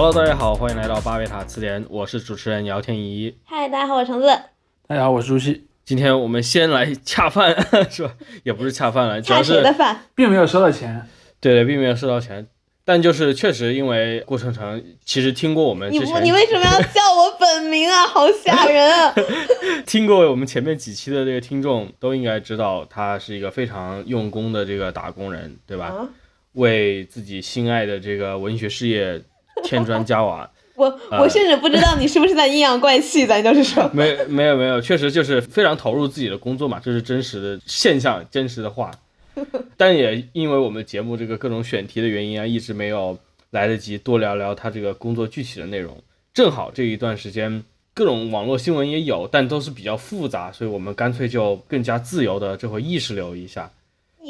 Hello，大家好，欢迎来到巴贝塔词典，我是主持人姚天怡。嗨，大家好，我是橙子。大家好，我是朱熹。今天我们先来恰饭，是吧？也不是恰饭了，主要恰谁是的饭？并没有收到钱，对对，并没有收到钱，但就是确实因为顾程程其实听过我们之前你为什么要叫我本名啊？好吓人啊！听过我们前面几期的这个听众都应该知道，他是一个非常用功的这个打工人，对吧？啊，为自己心爱的这个文学事业添砖加瓦。我呃我甚至不知道你是不是在阴阳怪气，咱就是说，没没有没有，确实就是非常投入自己的工作嘛，这是真实的现象，真实的话。但也因为我们节目这个各种选题的原因啊，一直没有来得及多聊聊他这个工作具体的内容。正好这一段时间各种网络新闻也有，但都是比较复杂，所以我们干脆就更加自由的这回意识流一下。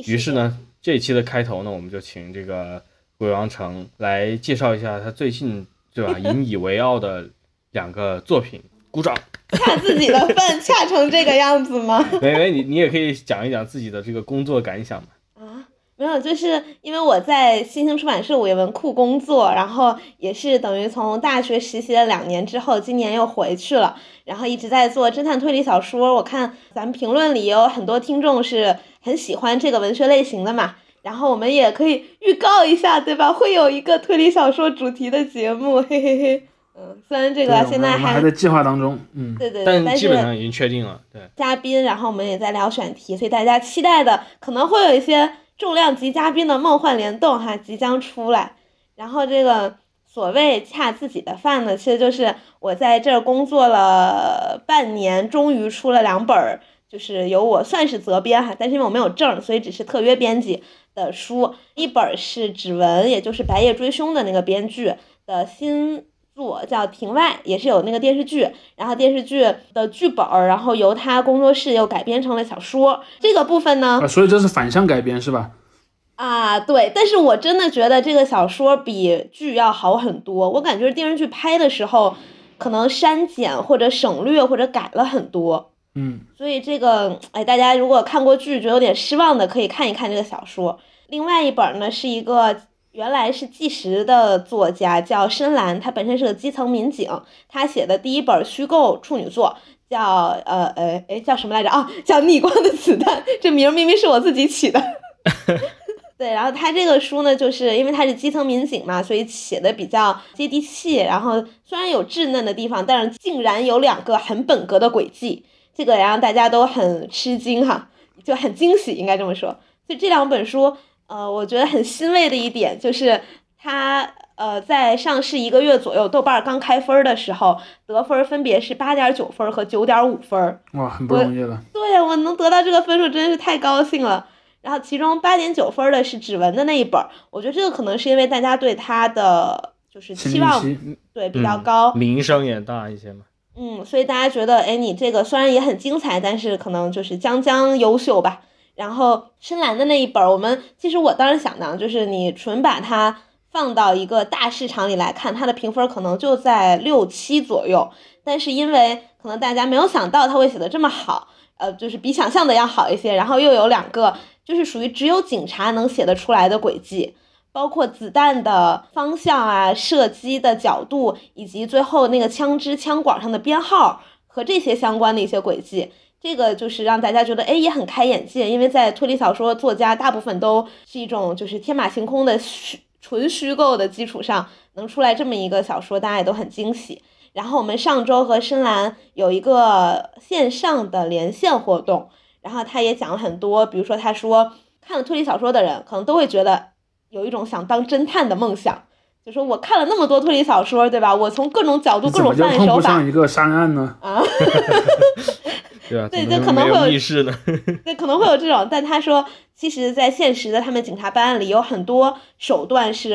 于是呢，这一期的开头呢，我们就请这个鬼王城来介绍一下他最近对吧 引以为傲的两个作品。鼓掌。恰自己的饭恰成这个样子吗？没没，你你也可以讲一讲自己的这个工作感想嘛。啊，没有，就是因为我在新兴出版社五月文库工作，然后也是等于从大学实习了两年之后，今年又回去了，然后一直在做侦探推理小说。我看咱们评论里也有很多听众是很喜欢这个文学类型的嘛，然后我们也可以预告一下，对吧？会有一个推理小说主题的节目，嘿嘿嘿。嗯，虽然这，个现在还还在计划当中。嗯，对对对，但基本上已经确定了，对，嘉宾，然后我们也在聊选题，所以大家期待的可能会有一些重量级嘉宾的梦幻联动哈即将出来。然后这个所谓恰自己的饭呢，其实就是我在这儿工作了半年，终于出了两本儿，就是由我算是责编哈，但是因为我没有证，所以只是特约编辑的书。一本儿是指纹，也就是《白夜追凶》的那个编剧的新作，叫《庭外》，也是有那个电视剧。然后电视剧的剧本儿，然后由他工作室又改编成了小说。这个部分呢，啊，所以这是反向改编是吧？啊，对，但是我真的觉得这个小说比剧要好很多。我感觉电视剧拍的时候，可能删减或者省略或者改了很多。嗯，所以这个，哎，大家如果看过剧觉得有点失望的，可以看一看这个小说。另外一本呢是一个原来是纪实的作家，叫深蓝，他本身是个基层民警，他写的第一本虚构处女作叫呃呃哎叫什么来着啊？叫《逆光的子弹》，这名明明是我自己起的。对，然后他这个书呢，就是因为他是基层民警嘛，所以写的比较接地气。然后虽然有稚嫩的地方，但是竟然有两个很本格的轨迹，这个也让大家都很吃惊哈，就很惊喜，应该这么说。所以这两本书，呃，我觉得很欣慰的一点就是它。呃，在上市一个月左右，豆瓣儿刚开分儿的时候，得分分别是八点九分儿和九点五分儿。哇，很不容易了。对我能得到这个分数，真的是太高兴了。然后其中八点九分的是指纹的那一本儿，我觉得这个可能是因为大家对它的就是期望期对比较嗯高，名声也大一些嘛。嗯，所以大家觉得，哎，你这个虽然也很精彩，但是可能就是将将优秀吧。然后深蓝的那一本，我们其实我当时想的，就是你纯把它放到一个大市场里来看，它的评分可能就在六七左右。但是因为可能大家没有想到它会写的这么好，呃，就是比想象的要好一些，然后又有两个就是属于只有警察能写得出来的轨迹。包括子弹的方向啊、射击的角度，以及最后那个枪支、枪管上的编号和这些相关的一些轨迹，这个就是让大家觉得哎也很开眼界，因为在推理小说作家大部分都是一种就是天马行空的虚纯虚构的基础上能出来这么一个小说，大家也都很惊喜。然后我们上周和深蓝有一个线上的连线活动，然后他也讲了很多，比如说他说看了推理小说的人可能都会觉得。有一种想当侦探的梦想，就说我看了那么多推理小说，对吧？我从各种角度、各种犯案手法碰不上一个杀人案呢？啊，对吧？对怎么没有这可能会有？对，可能会有这种。但他说，其实，在现实的他们警察办案里，有很多手段是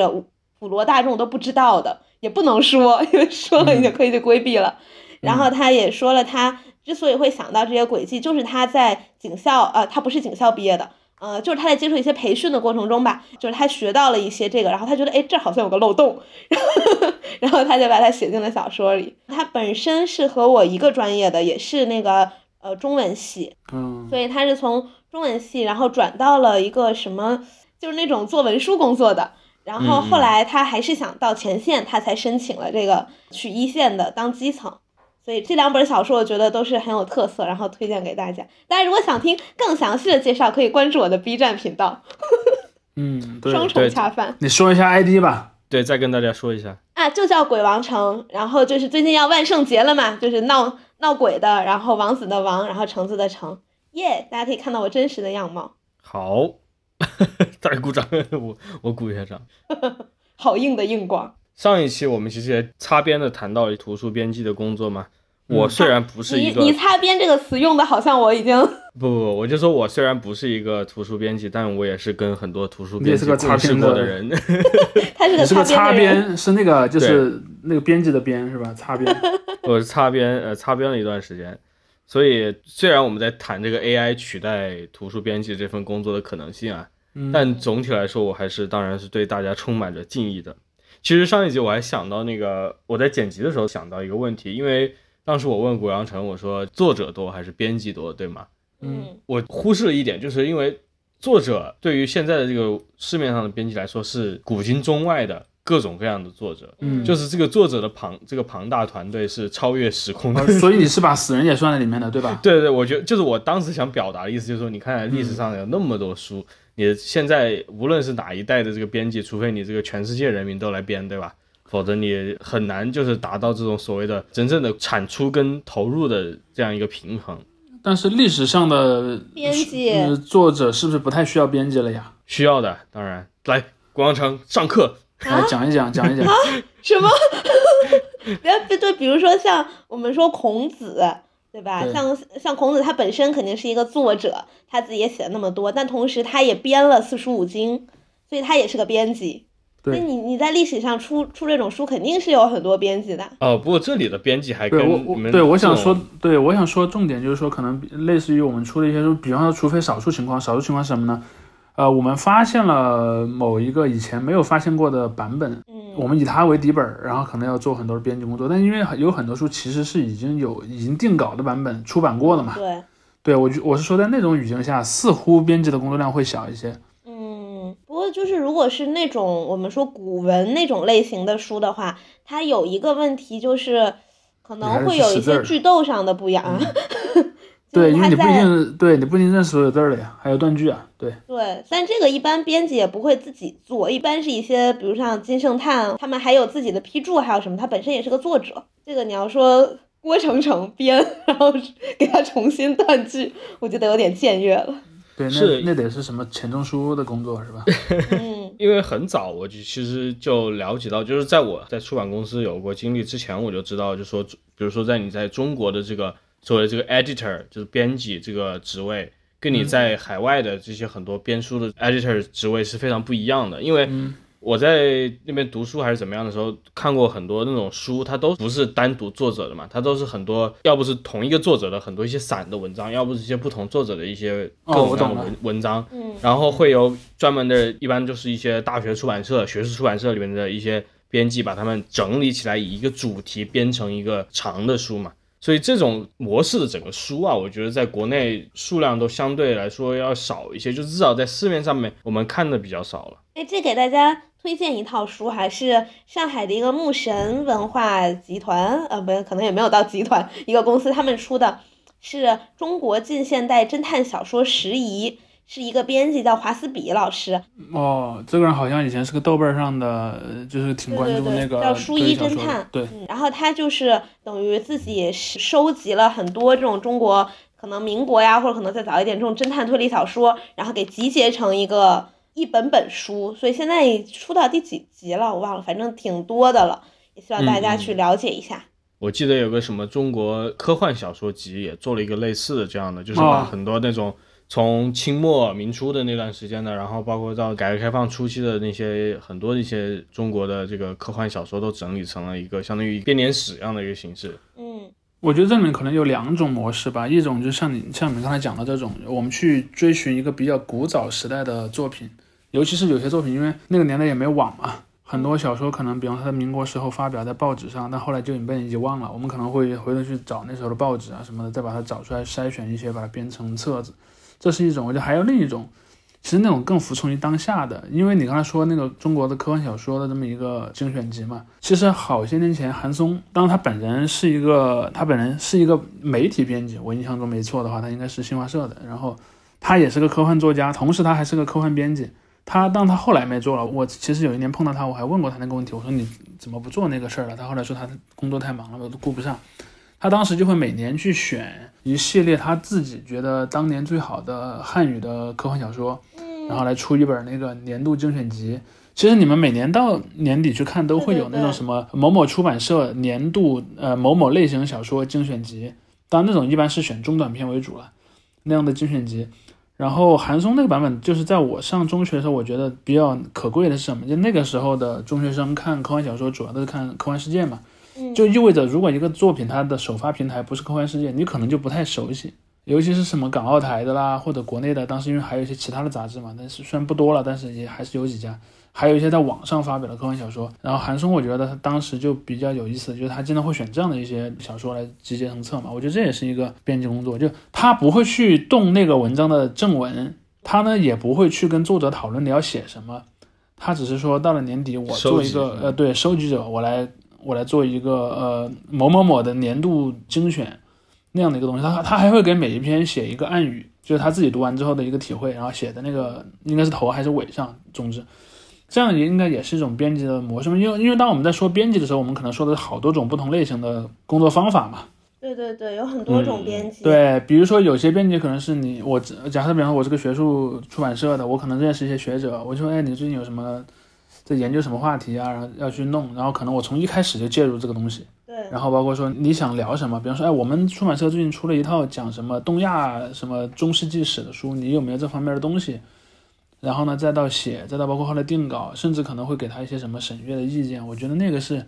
普罗大众都不知道的，也不能说，因为说了你就可以就规避了。然后他也说了，他之所以会想到这些轨迹，就是他在警校，呃，他不是警校毕业的。呃，就是他在接受一些培训的过程中吧，就是他学到了一些这个，然后他觉得，哎，这好像有个漏洞，然后，然后他就把它写进了小说里。他本身是和我一个专业的，也是那个呃中文系，嗯，所以他是从中文系，然后转到了一个什么，就是那种做文书工作的。然后后来他还是想到前线，他才申请了这个去一线的当基层。所以这两本小说我觉得都是很有特色，然后推荐给大家。大家如果想听更详细的介绍，可以关注我的 B 站频道，嗯，双重恰饭你说一下 ID 吧。对，再跟大家说一下，啊，就叫鬼王城。然后就是最近要万圣节了嘛，就是闹闹鬼的，然后王子的王，然后橙子的橙，耶、大家可以看到我真实的样貌，好，大家鼓掌，我我鼓一下掌。好硬的硬广。上一期我们其实也擦边的谈到了图书编辑的工作嘛。我虽然不是你一个，你擦边这个词用的好像我已经不不不，我就说我虽然不是一个图书编辑，但我也是跟很多图书编辑是个擦边过的人。他是个你是个擦擦边的擦。边，是那个 就是那个编辑的编是吧？擦边。我是擦边呃擦边了一段时间，所以虽然我们在谈这个 AI 取代图书编辑这份工作的可能性啊，嗯但总体来说，我还是当然是对大家充满着敬意的。其实上一集我还想到那个我在剪辑的时候想到一个问题，因为当时我问谷阳城，我说作者多还是编辑多，对吗？嗯我忽视了一点，就是因为作者对于现在的这个市面上的编辑来说是古今中外的各种各样的作者，嗯就是这个作者的庞这个庞大团队是超越时空的哦。所以你是把死人也算在里面的，对吧？对对，我觉得就是我当时想表达的意思，就是说，你看历史上有那么多书，你现在无论是哪一代的这个编辑，除非你这个全世界人民都来编，对吧？否则你很难就是达到这种所谓的真正的产出跟投入的这样一个平衡。但是历史上的编辑呃作者是不是不太需要编辑了呀？需要的，当然来国王城上课。来讲一讲，讲一讲。什么？别别对，比如说像我们说孔子，对吧？对像像孔子他本身肯定是一个作者，他自己也写了那么多，但同时他也编了四书五经，所以他也是个编辑。所以对你你在历史上出出这种书，肯定是有很多编辑的。哦，不过这里的编辑还跟对我你们对我想说，对我想说重点就是说，可能类似于我们出的一些书，比方说，除非少数情况，少数情况是什么呢？呃，我们发现了某一个以前没有发现过的版本，嗯，我们以它为底本，然后可能要做很多编辑工作，但因为有很多书其实是已经有已经定稿的版本出版过了嘛，对，对我就我是说在那种语境下，似乎编辑的工作量会小一些。就是如果是那种我们说古文那种类型的书的话，它有一个问题就是可能会有一些句逗上的不一样。对，因为你不一在定对你不一定认识所有字儿的呀，还有断句啊，对。对，但这个一般编辑也不会自己做，一般是一些比如像金圣叹，他们还有自己的批注，还有什么，他本身也是个作者。这个你要说郭成成编，然后给他重新断句，我觉得有点僭越了。对，是那那得是什么钱钟书的工作是吧？嗯因为很早我就其实就了解到，就是在我在出版公司有过经历之前，我就知道，就说比如说在你在中国的这个作为这个 editor 就是编辑这个职位，跟你在海外的这些很多编书的 editor 职位是非常不一样的，因为。我在那边读书还是怎么样的时候，看过很多那种书，它都不是单独作者的嘛，它都是很多，要不是同一个作者的很多一些散的文章，要不是一些不同作者的一些各种各样的文、文章，嗯然后会有专门的，一般就是一些大学出版社、学术出版社里面的一些编辑，把它们整理起来，以一个主题编成一个长的书嘛。所以这种模式的整个书啊，我觉得在国内数量都相对来说要少一些，就至少在市面上面我们看的比较少了。哎，这给大家推荐一套书，还是上海的一个牧神文化集团，呃，不，可能也没有到集团，一个公司他们出的，是中国近现代侦探小说拾遗，是一个编辑叫华斯比老师，哦，这个人好像以前是个豆瓣上的，呃就是挺关注那个叫书衣推理小说的侦探，对，嗯，然后他就是等于自己收集了很多这种中国可能民国呀，或者可能再早一点这种侦探推理小说，然后给集结成一个一本本书，所以现在出到第几集了我忘了，反正挺多的了，也希望大家去了解一下。我记得有个什么中国科幻小说集也做了一个类似的这样的，就是把哦很多那种从清末民初的那段时间的，然后包括到改革开放初期的那些很多一些中国的这个科幻小说都整理成了一个相当于编年史一样的一个形式。嗯我觉得这里面可能有两种模式吧，一种就像你像你刚才讲的这种，我们去追寻一个比较古早时代的作品，尤其是有些作品，因为那个年代也没网嘛，很多小说可能，比方说在民国时候发表在报纸上，但后来就已经被人遗忘了。我们可能会回头去找那时候的报纸啊什么的，再把它找出来，筛选一些，把它编成册子。这是一种，我觉得还有另一种，其实那种更服从于当下的，因为你刚才说那个中国的科幻小说的这么一个精选集嘛，其实好些年前韩松，当他本人是一个，他本人是一个媒体编辑，我印象中没错的话，他应该是新华社的，然后他也是个科幻作家，同时他还是个科幻编辑。他当他后来没做了，我其实有一年碰到他，我还问过他那个问题，我说你怎么不做那个事儿了？他后来说他工作太忙了，我都顾不上。他当时就会每年去选一系列他自己觉得当年最好的汉语的科幻小说，然后来出一本那个年度精选集。其实你们每年到年底去看，都会有那种什么某某出版社年度呃某某类型小说精选集，当然那种一般是选中短篇为主了，那样的精选集。然后韩松那个版本，就是在我上中学的时候，我觉得比较可贵的是什么？就那个时候的中学生看科幻小说，主要都是看科幻世界嘛。就意味着，如果一个作品它的首发平台不是科幻世界，你可能就不太熟悉，尤其是什么港澳台的啦，或者国内的。当时因为还有一些其他的杂志嘛，但是虽然不多了，但是也还是有几家，还有一些在网上发表的科幻小说。然后韩松，我觉得他当时就比较有意思，就是他经常会选这样的一些小说来集结成册嘛。我觉得这也是一个编辑工作，就他不会去动那个文章的正文，他呢也不会去跟作者讨论你要写什么，他只是说到了年底，我做一个呃对收集者，我来。我来做一个呃某某某的年度精选那样的一个东西，他他还会给每一篇写一个暗语，就是他自己读完之后的一个体会，然后写的那个应该是头还是尾上，总之，这样也应该也是一种编辑的模式嘛。因为因为当我们在说编辑的时候，我们可能说的是好多种不同类型的工作方法嘛。对对对，有很多种编辑。对，比如说有些编辑可能是你我假设，比方说我是个学术出版社的，我可能认识一些学者，我就说，哎，你最近有什么？在研究什么话题啊？然后要去弄，然后可能我从一开始就介入这个东西。对。然后包括说你想聊什么，比方说，哎，我们出版社最近出了一套讲什么东亚什么中世纪史的书，你有没有这方面的东西？然后呢，再到写，再到包括后来定稿，甚至可能会给他一些什么审阅的意见。我觉得那个是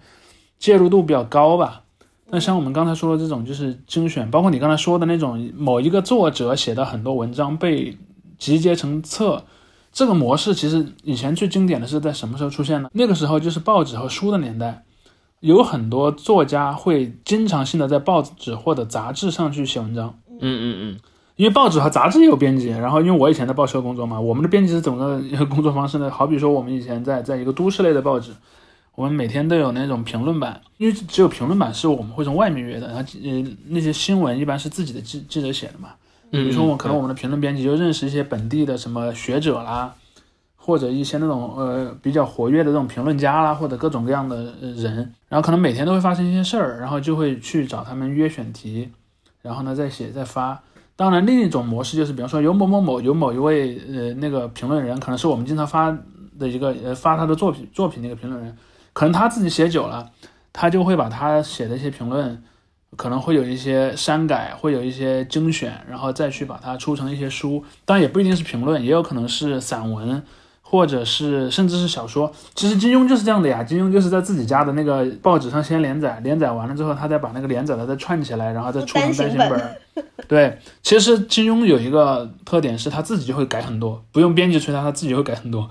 介入度比较高吧。那像我们刚才说的这种，就是精选，包括你刚才说的那种，某一个作者写的很多文章被集结成册。这个模式其实以前最经典的是在什么时候出现的？那个时候就是报纸和书的年代，有很多作家会经常性的在报纸或者杂志上去写文章。嗯嗯嗯，因为报纸和杂志也有编辑，然后因为我以前在报社工作嘛，我们的编辑是怎么个 工作方式呢？好比说我们以前在在一个都市类的报纸，我们每天都有那种评论版，因为只有评论版是我们会从外面约的，然后呃那些新闻一般是自己的记记者写的嘛。比如说，我可能我们的评论编辑就认识一些本地的什么学者啦，或者一些那种呃比较活跃的这种评论家啦，或者各种各样的人，然后可能每天都会发生一些事儿，然后就会去找他们约选题，然后呢再写再发。当然，另一种模式就是，比方说有某某某有某一位呃那个评论人，可能是我们经常发的一个呃发他的作品作品那个评论人，可能他自己写久了，他就会把他写的一些评论。可能会有一些删改，会有一些精选，然后再去把它出成一些书。当然也不一定是评论，也有可能是散文，或者是甚至是小说。其实金庸就是这样的呀，金庸就是在自己家的那个报纸上先连载，连载完了之后，他再把那个连载的再串起来，然后再出成单行本。对，其实金庸有一个特点是他自己就会改很多，不用编辑催他，他自己会改很多。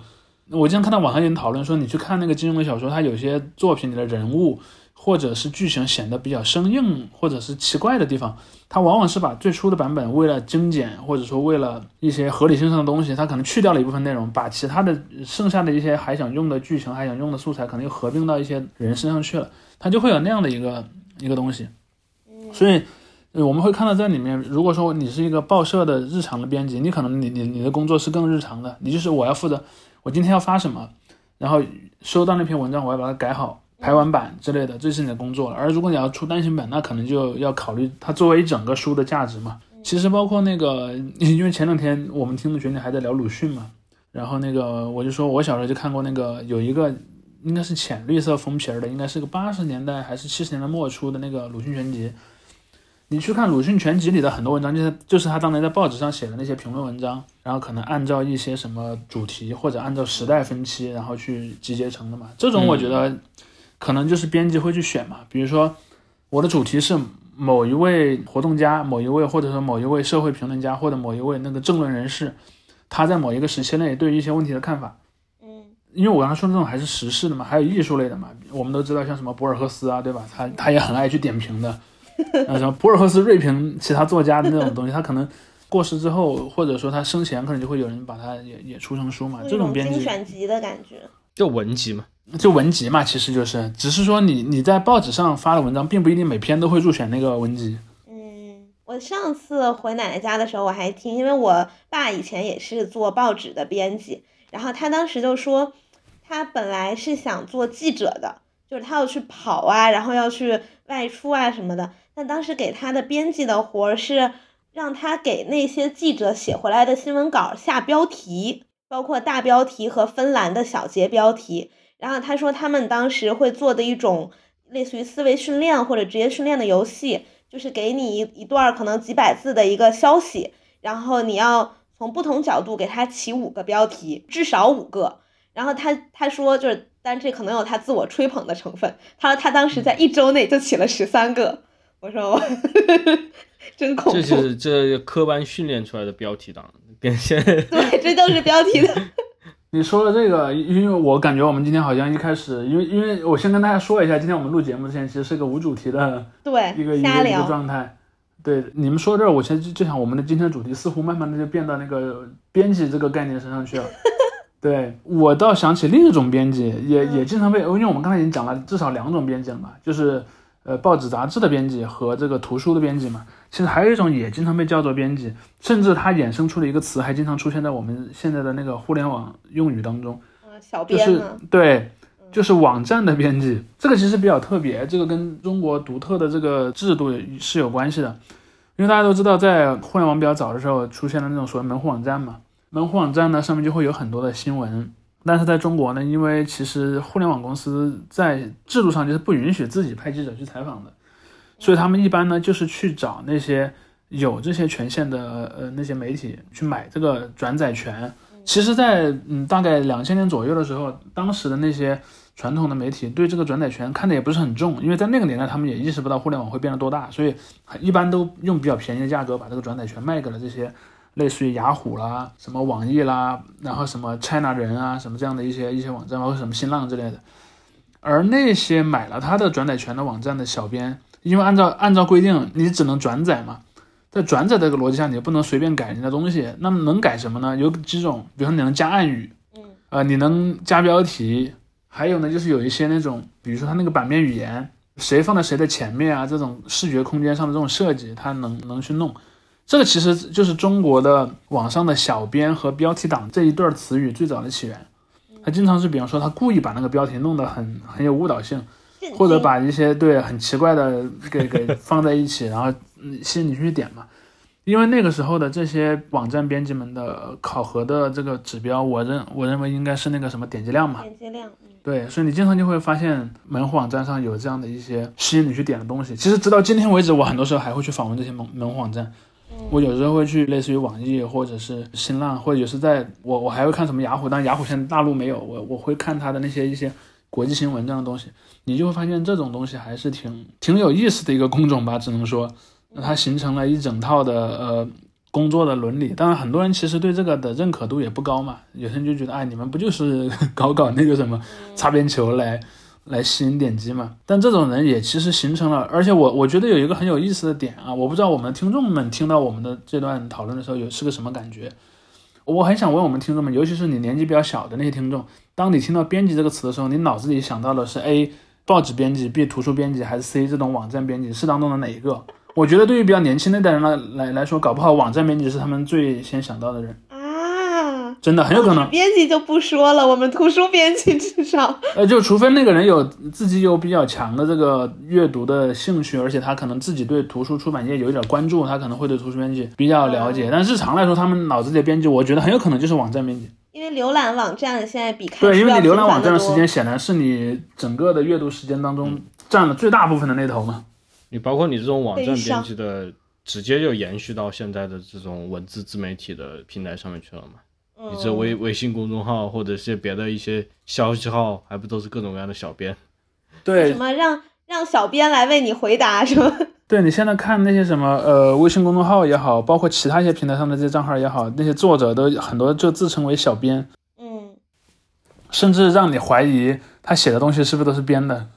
我经常看到网上有人讨论说，你去看那个金庸的小说，他有些作品里的人物。或者是剧情显得比较生硬，或者是奇怪的地方，它往往是把最初的版本为了精简，或者说为了一些合理性上的东西，它可能去掉了一部分内容，把其他的剩下的一些还想用的剧情、还想用的素材，可能又合并到一些人身上去了，它就会有那样的一个一个东西。所以我们会看到在里面，如果说你是一个报社的日常的编辑，你可能你你你的工作是更日常的，你就是我要负责我今天要发什么，然后收到那篇文章，我要把它改好。排完版之类的，这是你的工作了。而如果你要出单行本，那可能就要考虑它作为一整个书的价值嘛。其实包括那个，因为前两天我们听的群里还在聊鲁迅嘛，然后那个我就说我小时候就看过那个有一个应该是浅绿色封皮儿的，应该是个八十年代还是七十年代末出的那个鲁迅全集。你去看鲁迅全集里的很多文章，就是就是他当年在报纸上写的那些评论文章，然后可能按照一些什么主题或者按照时代分期，然后去集结成的嘛。这种我觉得。可能就是编辑会去选嘛，比如说我的主题是某一位活动家，某一位或者说某一位社会评论家，或者某一位那个政论人士，他在某一个时期内对于一些问题的看法。嗯，因为我刚才说的这种还是时事的嘛，还有艺术类的嘛，我们都知道像什么博尔赫斯啊，对吧？他他也很爱去点评的，啊什么博尔赫斯瑞评其他作家的那种东西，他可能过世之后，或者说他生前，可能就会有人把他也也出成书嘛。这种编辑精选集的感觉，就文集嘛，就文集嘛，其实就是，只是说你你在报纸上发的文章，并不一定每篇都会入选那个文集。嗯，我上次回奶奶家的时候，我还听，因为我爸以前也是做报纸的编辑，然后他当时就说，他本来是想做记者的，就是他要去跑啊，然后要去外出啊什么的，但当时给他的编辑的活儿是让他给那些记者写回来的新闻稿下标题，包括大标题和分栏的小节标题。然后他说他们当时会做的一种类似于思维训练或者职业训练的游戏，就是给你一一段可能几百字的一个消息，然后你要从不同角度给他起五个标题，至少五个。然后他他说就是，但这可能有他自我吹捧的成分。他说他当时在一周内就起了十三个。我说我真恐怖，这是这科班训练出来的标题党，跟现在对，这都是标题的。你说的这个，因为我感觉我们今天好像一开始，因为因为我先跟大家说一下，今天我们录节目之前其实是个无主题的对，一个一个一个瞎聊。状态。对，你们说这儿，我其实就就想我们的今天的主题似乎慢慢的就变到那个编辑这个概念身上去了。对我倒想起另一种编辑，也也经常被，因为我们刚才已经讲了至少两种编辑了嘛，就是呃报纸杂志的编辑和这个图书的编辑嘛。其实还有一种也经常被叫做编辑，甚至它衍生出了一个词，还经常出现在我们现在的那个互联网用语当中。嗯，小就是编呢？对，就是网站的编辑，这个其实比较特别，这个跟中国独特的这个制度是有关系的。因为大家都知道，在互联网比较早的时候，出现了那种所谓门户网站嘛，门户网站呢上面就会有很多的新闻。但是在中国呢，因为其实互联网公司在制度上就是不允许自己派记者去采访的，所以他们一般呢就是去找那些有这些权限的呃那些媒体去买这个转载权。其实在，嗯大概两千年左右的时候，当时的那些传统的媒体对这个转载权看得也不是很重，因为在那个年代他们也意识不到互联网会变得多大，所以一般都用比较便宜的价格把这个转载权卖给了这些类似于雅虎啦、什么网易啦，然后什么 China 人啊、什么这样的一些一些网站，包括什么新浪之类的。而那些买了他的转载权的网站的小编，因为按照按照规定，你只能转载嘛，在转载这个逻辑下，你不能随便改人家东西。那么能改什么呢？有几种，比如说你能加暗语，嗯，呃，你能加标题，还有呢，就是有一些那种，比如说它那个版面语言，谁放在谁的前面啊，这种视觉空间上的这种设计，它能能去弄。这个其实就是中国的网上的小编和标题党这一对词语最早的起源。他经常是，比方说他故意把那个标题弄得很很有误导性，或者把一些对很奇怪的给给 放在一起，然后嗯吸引你去点嘛。因为那个时候的这些网站编辑们的考核的这个指标，我认我认为应该是那个什么点击量嘛。点击量，嗯对，所以你经常就会发现门户网站上有这样的一些吸引你去点的东西。其实直到今天为止，我很多时候还会去访问这些门门户网站。我有时候会去类似于网易或者是新浪，或者有时在我我还会看什么雅虎，但雅虎现在大陆没有，我我会看它的那些一些国际新闻这样的东西，你就会发现这种东西还是挺挺有意思的一个工种吧，只能说，那它形成了一整套的呃工作的伦理。当然，很多人其实对这个的认可度也不高嘛，有些人就觉得，哎，你们不就是 搞搞那个什么擦边球来来吸引点击嘛？但这种人也其实形成了，而且我我觉得有一个很有意思的点啊，我不知道我们听众们听到我们的这段讨论的时候有是个什么感觉。我很想问我们听众们，尤其是你年纪比较小的那些听众，当你听到“编辑”这个词的时候，你脑子里想到的是 A 报纸编辑、B 图书编辑，还是 C 这种网站编辑？是当中的哪一个？我觉得对于比较年轻那代人来来来说，搞不好网站编辑是他们最先想到的人，真的很有可能。编辑就不说了，我们图书编辑至少，呃，就除非那个人有自己有比较强的这个阅读的兴趣，而且他可能自己对图书出版业有一点关注，他可能会对图书编辑比较了解。但日常来说，他们脑子里的编辑，我觉得很有可能就是网站编辑。因为浏览网站现在比看对，因为你浏览网站的时间显然是你整个的阅读时间当中占了最大部分的那头嘛。你包括你这种网站编辑的，直接就延续到现在的这种文字自媒体的平台上面去了嘛？多你这微微信公众号或者是别的一些消息号，还不都是各种各样的小编？对什，么让让小编来为你回答什么？对你现在看那些什么呃微信公众号也好，包括其他一些平台上的这些账号也好，那些作者都很多就自称为小编，嗯，甚至让你怀疑他写的东西是不是都是编的。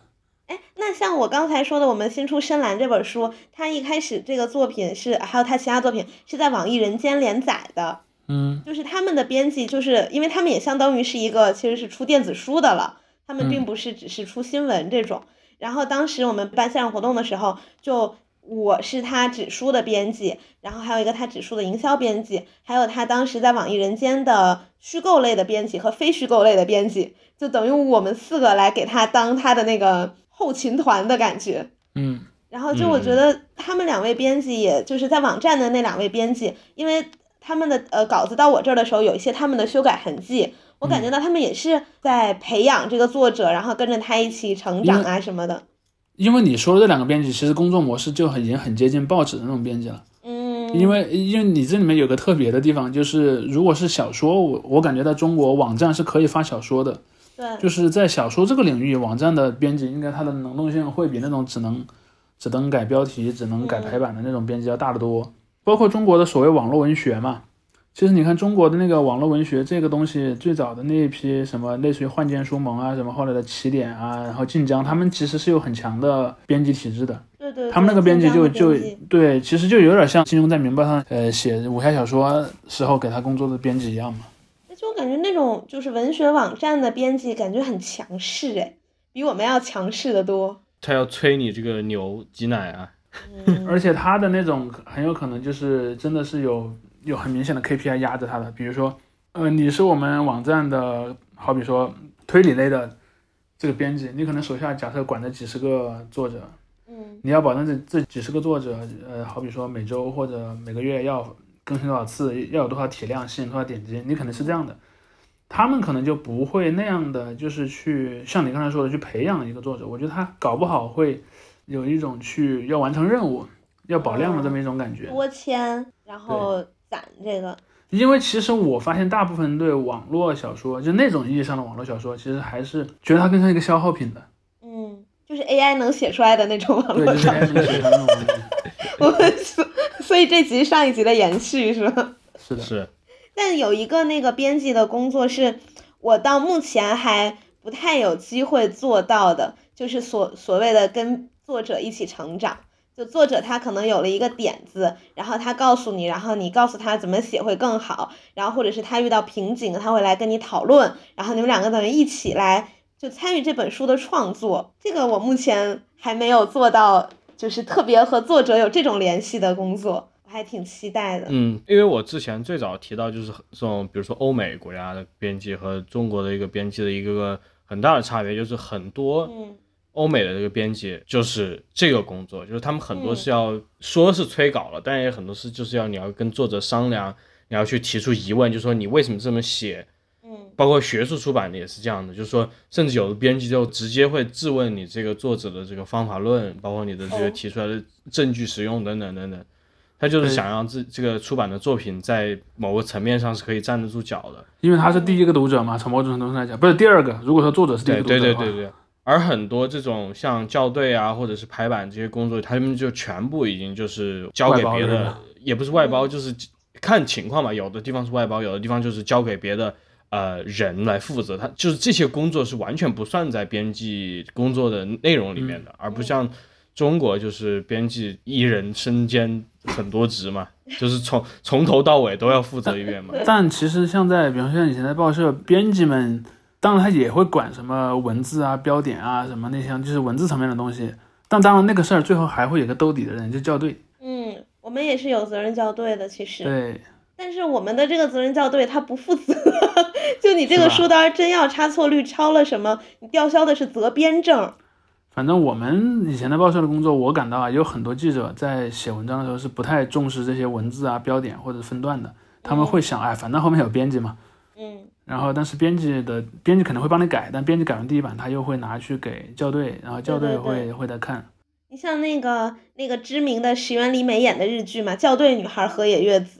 哎，那那像我刚才说的，我们新出《深蓝》这本书，它一开始这个作品是，还有它其他作品是在网易人间连载的，嗯，就是他们的编辑，就是因为他们也相当于是一个其实是出电子书的了，他们并不是只是出新闻这种。然后当时我们办线上活动的时候，就我是他纸书的编辑，然后还有一个他纸书的营销编辑，还有他当时在网易人间的虚构类的编辑和非虚构类的编辑，就等于我们四个来给他当他的那个后勤团的感觉。嗯，然后就我觉得他们两位编辑，也就是在网站的那两位编辑，因为他们的呃稿子到我这儿的时候，有一些他们的修改痕迹。我感觉到他们也是在培养这个作者，然后跟着他一起成长啊什么的。因为你说的这两个编辑，其实工作模式就很已经很接近报纸的那种编辑了。嗯，因为因为你这里面有个特别的地方，就是如果是小说，我我感觉在中国网站是可以发小说的。对，就是在小说这个领域，网站的编辑应该它的能动性会比那种只能只能改标题、只能改排版的那种编辑要大得多。包括中国的所谓网络文学嘛。其实你看中国的那个网络文学这个东西，最早的那一批什么类似于幻剑书盟啊，什么后来的起点啊，然后晋江，他们其实是有很强的编辑体制的。对对，他们那个编辑就就编辑对，其实就有点像金庸在《明报》上呃写武侠小说时候给他工作的编辑一样嘛。就我感觉那种就是文学网站的编辑感觉很强势哎，比我们要强势的多。他要催你这个牛挤奶啊，嗯而且他的那种很有可能就是真的是有有很明显的 KPI 压着他的，比如说，呃，你是我们网站的，好比说推理类的这个编辑，你可能手下假设管着几十个作者，嗯你要保证这这几十个作者，呃，好比说每周或者每个月要更新多少次，要有多少体量，吸引多少点击，你可能是这样的。他们可能就不会那样的，就是去像你刚才说的去培养一个作者，我觉得他搞不好会有一种去要完成任务、要保量的这么一种感觉。多签，然后攒这个。因为其实我发现大部分对网络小说，就那种意义上的网络小说，其实还是觉得它更像一个消耗品的。嗯，就是 AI 能写出来的那种网对，络就是小 AI 能写成那种东西。我们所所以这集上一集的延续是吧？是的，是但有一个那个编辑的工作是我到目前还不太有机会做到的，就是所所谓的跟作者一起成长。就作者他可能有了一个点子，然后他告诉你，然后你告诉他怎么写会更好，然后或者是他遇到瓶颈，他会来跟你讨论，然后你们两个等于一起来就参与这本书的创作。这个我目前还没有做到，就是特别和作者有这种联系的工作，我还挺期待的。嗯，因为我之前最早提到就是这种，比如说欧美国家的编辑和中国的一个编辑的一个很大的差别，就是很多嗯欧美的这个编辑就是这个工作，就是他们很多嗯是要说是催稿了，但也很多是就是要你要跟作者商量，你要去提出疑问，就说你为什么这么写，嗯包括学术出版的也是这样的，就是说，甚至有的编辑就直接会质问你这个作者的这个方法论，包括你的这个哦提出来的证据使用等等等等，他就是想让这这个出版的作品在某个层面上是可以站得住脚的。因为他是第一个读者嘛，从某种程度上来讲，不是第二个。如果说作者是第一个读者的话，对对对对。而很多这种像校对啊，或者是排版这些工作，他们就全部已经就是交给别的也不是外包，就是看情况吧。有的地方是外包，有的地方就是交给别的呃人来负责。他就是这些工作是完全不算在编辑工作的内容里面的，而不像中国就是编辑一人身兼很多职嘛，就是从从头到尾都要负责一遍嘛。但其实像在，比方说像以前在报社，编辑们当然他也会管什么文字啊、标点啊什么那些，就是文字层面的东西。但当然那个事儿最后还会有个兜底的人，就校对。嗯，我们也是有责任校对的，其实。对，但是我们的这个责任校对他不负责，就你这个书单真要差错率超了什么，你吊销的是责编证。反正我们以前的报社的工作，我感到啊，有很多记者在写文章的时候是不太重视这些文字啊、标点或者分段的。他们会想，哎，反正后面有编辑嘛。嗯然后，但是编辑的编辑可能会帮你改，但编辑改完第一版，他又会拿去给校对，然后校对对会对会再看。你像那个那个知名的石原里美演的日剧嘛，《校对女孩河野月子》，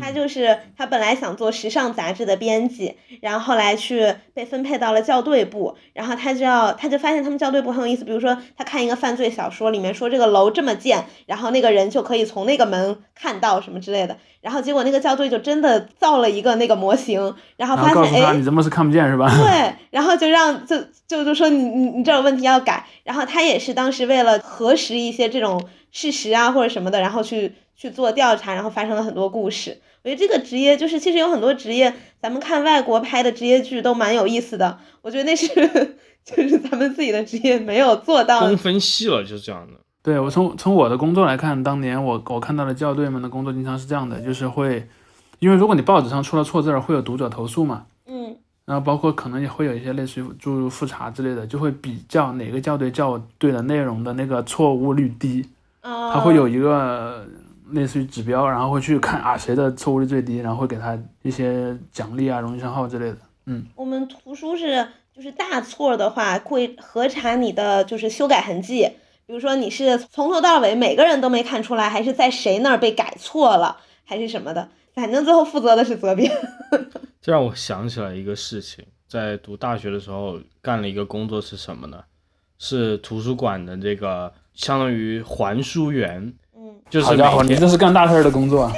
他就是他本来想做时尚杂志的编辑，然后后来去被分配到了校对部，然后他就要他就发现他们校对部很有意思，比如说他看一个犯罪小说里面说这个楼这么建，然后那个人就可以从那个门看到什么之类的，然后结果那个校对就真的造了一个那个模型，然后发现哎你这么是看不见是吧？对，然后就让就就就说你你你这有问题要改，然后他也是当时为了核实一些这种事实啊或者什么的，然后去去做调查，然后发生了很多故事。我觉得这个职业就是其实有很多职业，咱们看外国拍的职业剧都蛮有意思的。我觉得那是 就是咱们自己的职业没有做到工分析了，就是这样的。对我从从我的工作来看，当年我我看到的校对们的工作经常是这样的，就是会，因为如果你报纸上出了错字儿，会有读者投诉嘛，嗯然后包括可能也会有一些类似于诸如复查之类的，就会比较哪个校对校对的内容的那个错误率低，啊，它会有一个类似于指标，然后会去看啊谁的错误率最低，然后会给他一些奖励啊、荣誉称号之类的。嗯我们图书是就是大错的话会核查你的就是修改痕迹，比如说你是从头到尾每个人都没看出来，还是在谁那儿被改错了，还是什么的，反正最后负责的是责编。这让我想起来一个事情，在读大学的时候干了一个工作是什么呢？是图书馆的这个相当于还书员，嗯就是好家伙，你这是干大事儿的工作啊！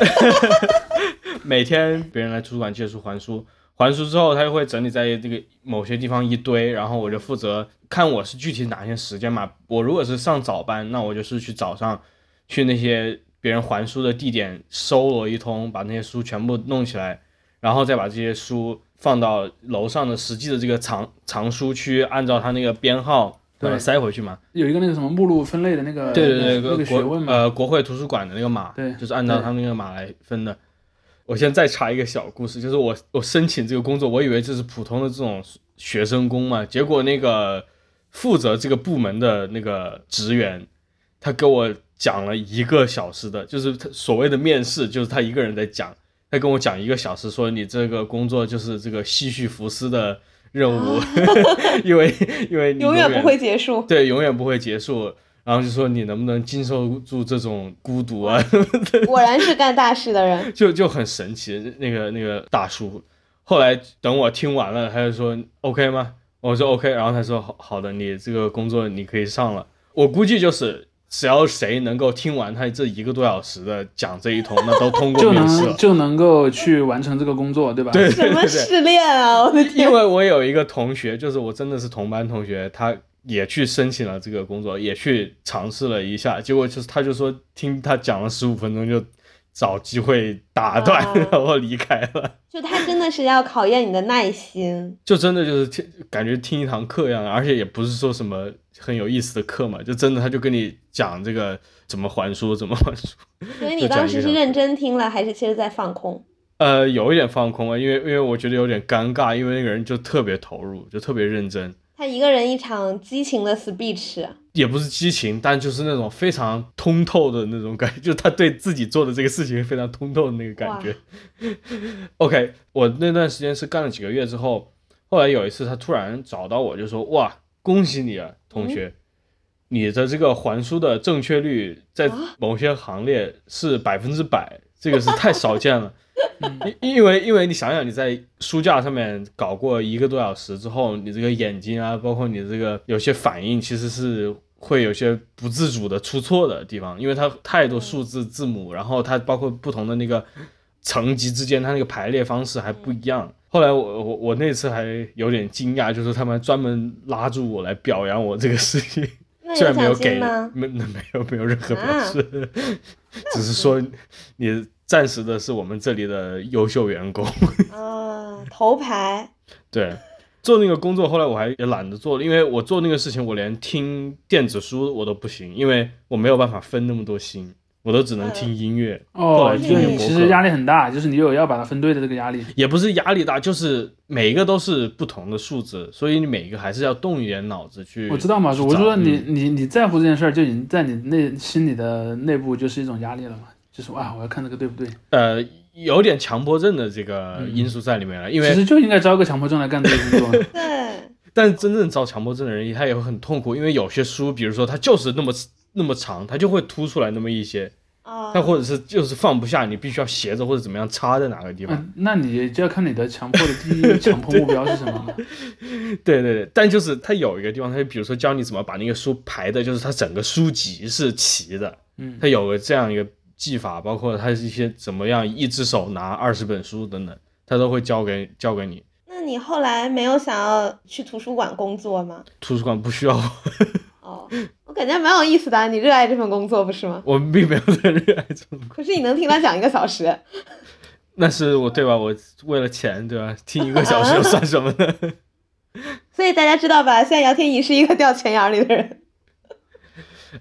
每天别人来图书馆借书还书，还书之后他就会整理在这个某些地方一堆，然后我就负责看我是具体哪些时间嘛。我如果是上早班，那我就是去早上去那些别人还书的地点搜罗一通，把那些书全部弄起来，然后再把这些书放到楼上的实际的这个藏藏书区，按照他那个编号对塞回去嘛。有一个那个什么目录分类的那个对对对，那个学问嘛，国呃国会图书馆的那个码，对就是按照他们那个码来分的。我现在再插一个小故事，就是我我申请这个工作，我以为这是普通的这种学生工嘛，结果那个负责这个部门的那个职员，他给我讲了一个小时的，就是他所谓的面试，就是他一个人在讲，他跟我讲一个小时，说你这个工作就是这个西绪福斯的任务，因为因为你永远不会结束。对，永远不会结束。然后就说你能不能经受住这种孤独啊，果然是干大事的人。就就很神奇。那个那个大叔，后来等我听完了，他就说 OK 吗？我说 OK，然后他说好好的，你这个工作你可以上了。我估计就是只要谁能够听完他这一个多小时的讲这一通，那都通过就面试了。能就能够去完成这个工作，对吧？对什么试炼啊！我的天因，为我有一个同学，就是我真的是同班同学，他也去申请了这个工作，也去尝试了一下，结果就是他就说听他讲了十五分钟就找机会打断，啊然后离开了，就他真的是要考验你的耐心。就真的就是听感觉听一堂课一样，而且也不是说什么很有意思的课嘛，就真的他就跟你讲这个怎么还书，怎么还书，所以你当时是认真听了，还是其实在放空？呃，有一点放空啊，因为因为我觉得有点尴尬，因为那个人就特别投入，就特别认真。他一个人一场激情的 speech，也不是激情，但就是那种非常通透的那种感觉，就是他对自己做的这个事情非常通透的那个感觉。OK，我那段时间是干了几个月之后，后来有一次他突然找到我，就说：“哇，恭喜你啊，同学，你的这个还书的正确率在某些行列是百分之百，这个是太少见了。” 因因为因为你想想你在书架上面搞过一个多小时之后，你这个眼睛啊，包括你这个有些反应，其实是会有些不自主的出错的地方，因为它太多数字字母，然后它包括不同的那个层级之间，它那个排列方式还不一样。后来我我我那次还有点惊讶，就是他们专门拉住我来表扬我这个事情。虽然没有给，吗？没没有没有任何表啊示，只是说你暂时的是我们这里的优秀员工。啊，头牌。对，做那个工作后来我还也懒得做了，因为我做那个事情，我连听电子书我都不行，因为我没有办法分那么多心，我都只能听音乐。哦，来就听你听博客其实压力很大，就是你有要把它分对的这个压力。也不是压力大，就是每一个都是不同的数字，所以你每一个还是要动一点脑子去。我知道嘛，去我就说你嗯你你在乎这件事儿，就已经在你内心里的内部就是一种压力了嘛，就是啊，我要看这个对不对？呃有点强迫症的这个嗯因素在里面了，因为其实就应该招个强迫症来干这个工作。对，但真正遭强迫症的人，他也会很痛苦，因为有些书，比如说它就是那么那么长，它就会凸出来那么一些，啊，它或者是就是放不下，你必须要斜着或者怎么样插在哪个地方。嗯，那你就要看你的强迫的第一强迫目标是什么 了。对对对，但就是它有一个地方，它比如说教你怎么把那个书排的，就是它整个书籍是齐的，嗯它有个这样一个技法，包括他一些怎么样一只手拿二十本书等等，他都会教给教给你。那你后来没有想要去图书馆工作吗？图书馆不需要我，哦，我感觉蛮有意思的啊，你热爱这份工作不是吗？我并没有在热爱这种，可是你能听他讲一个小时，那是我对吧？我为了钱对吧？听一个小时又算什么呢？所以大家知道吧？现在姚天怡是一个掉钱眼里的人。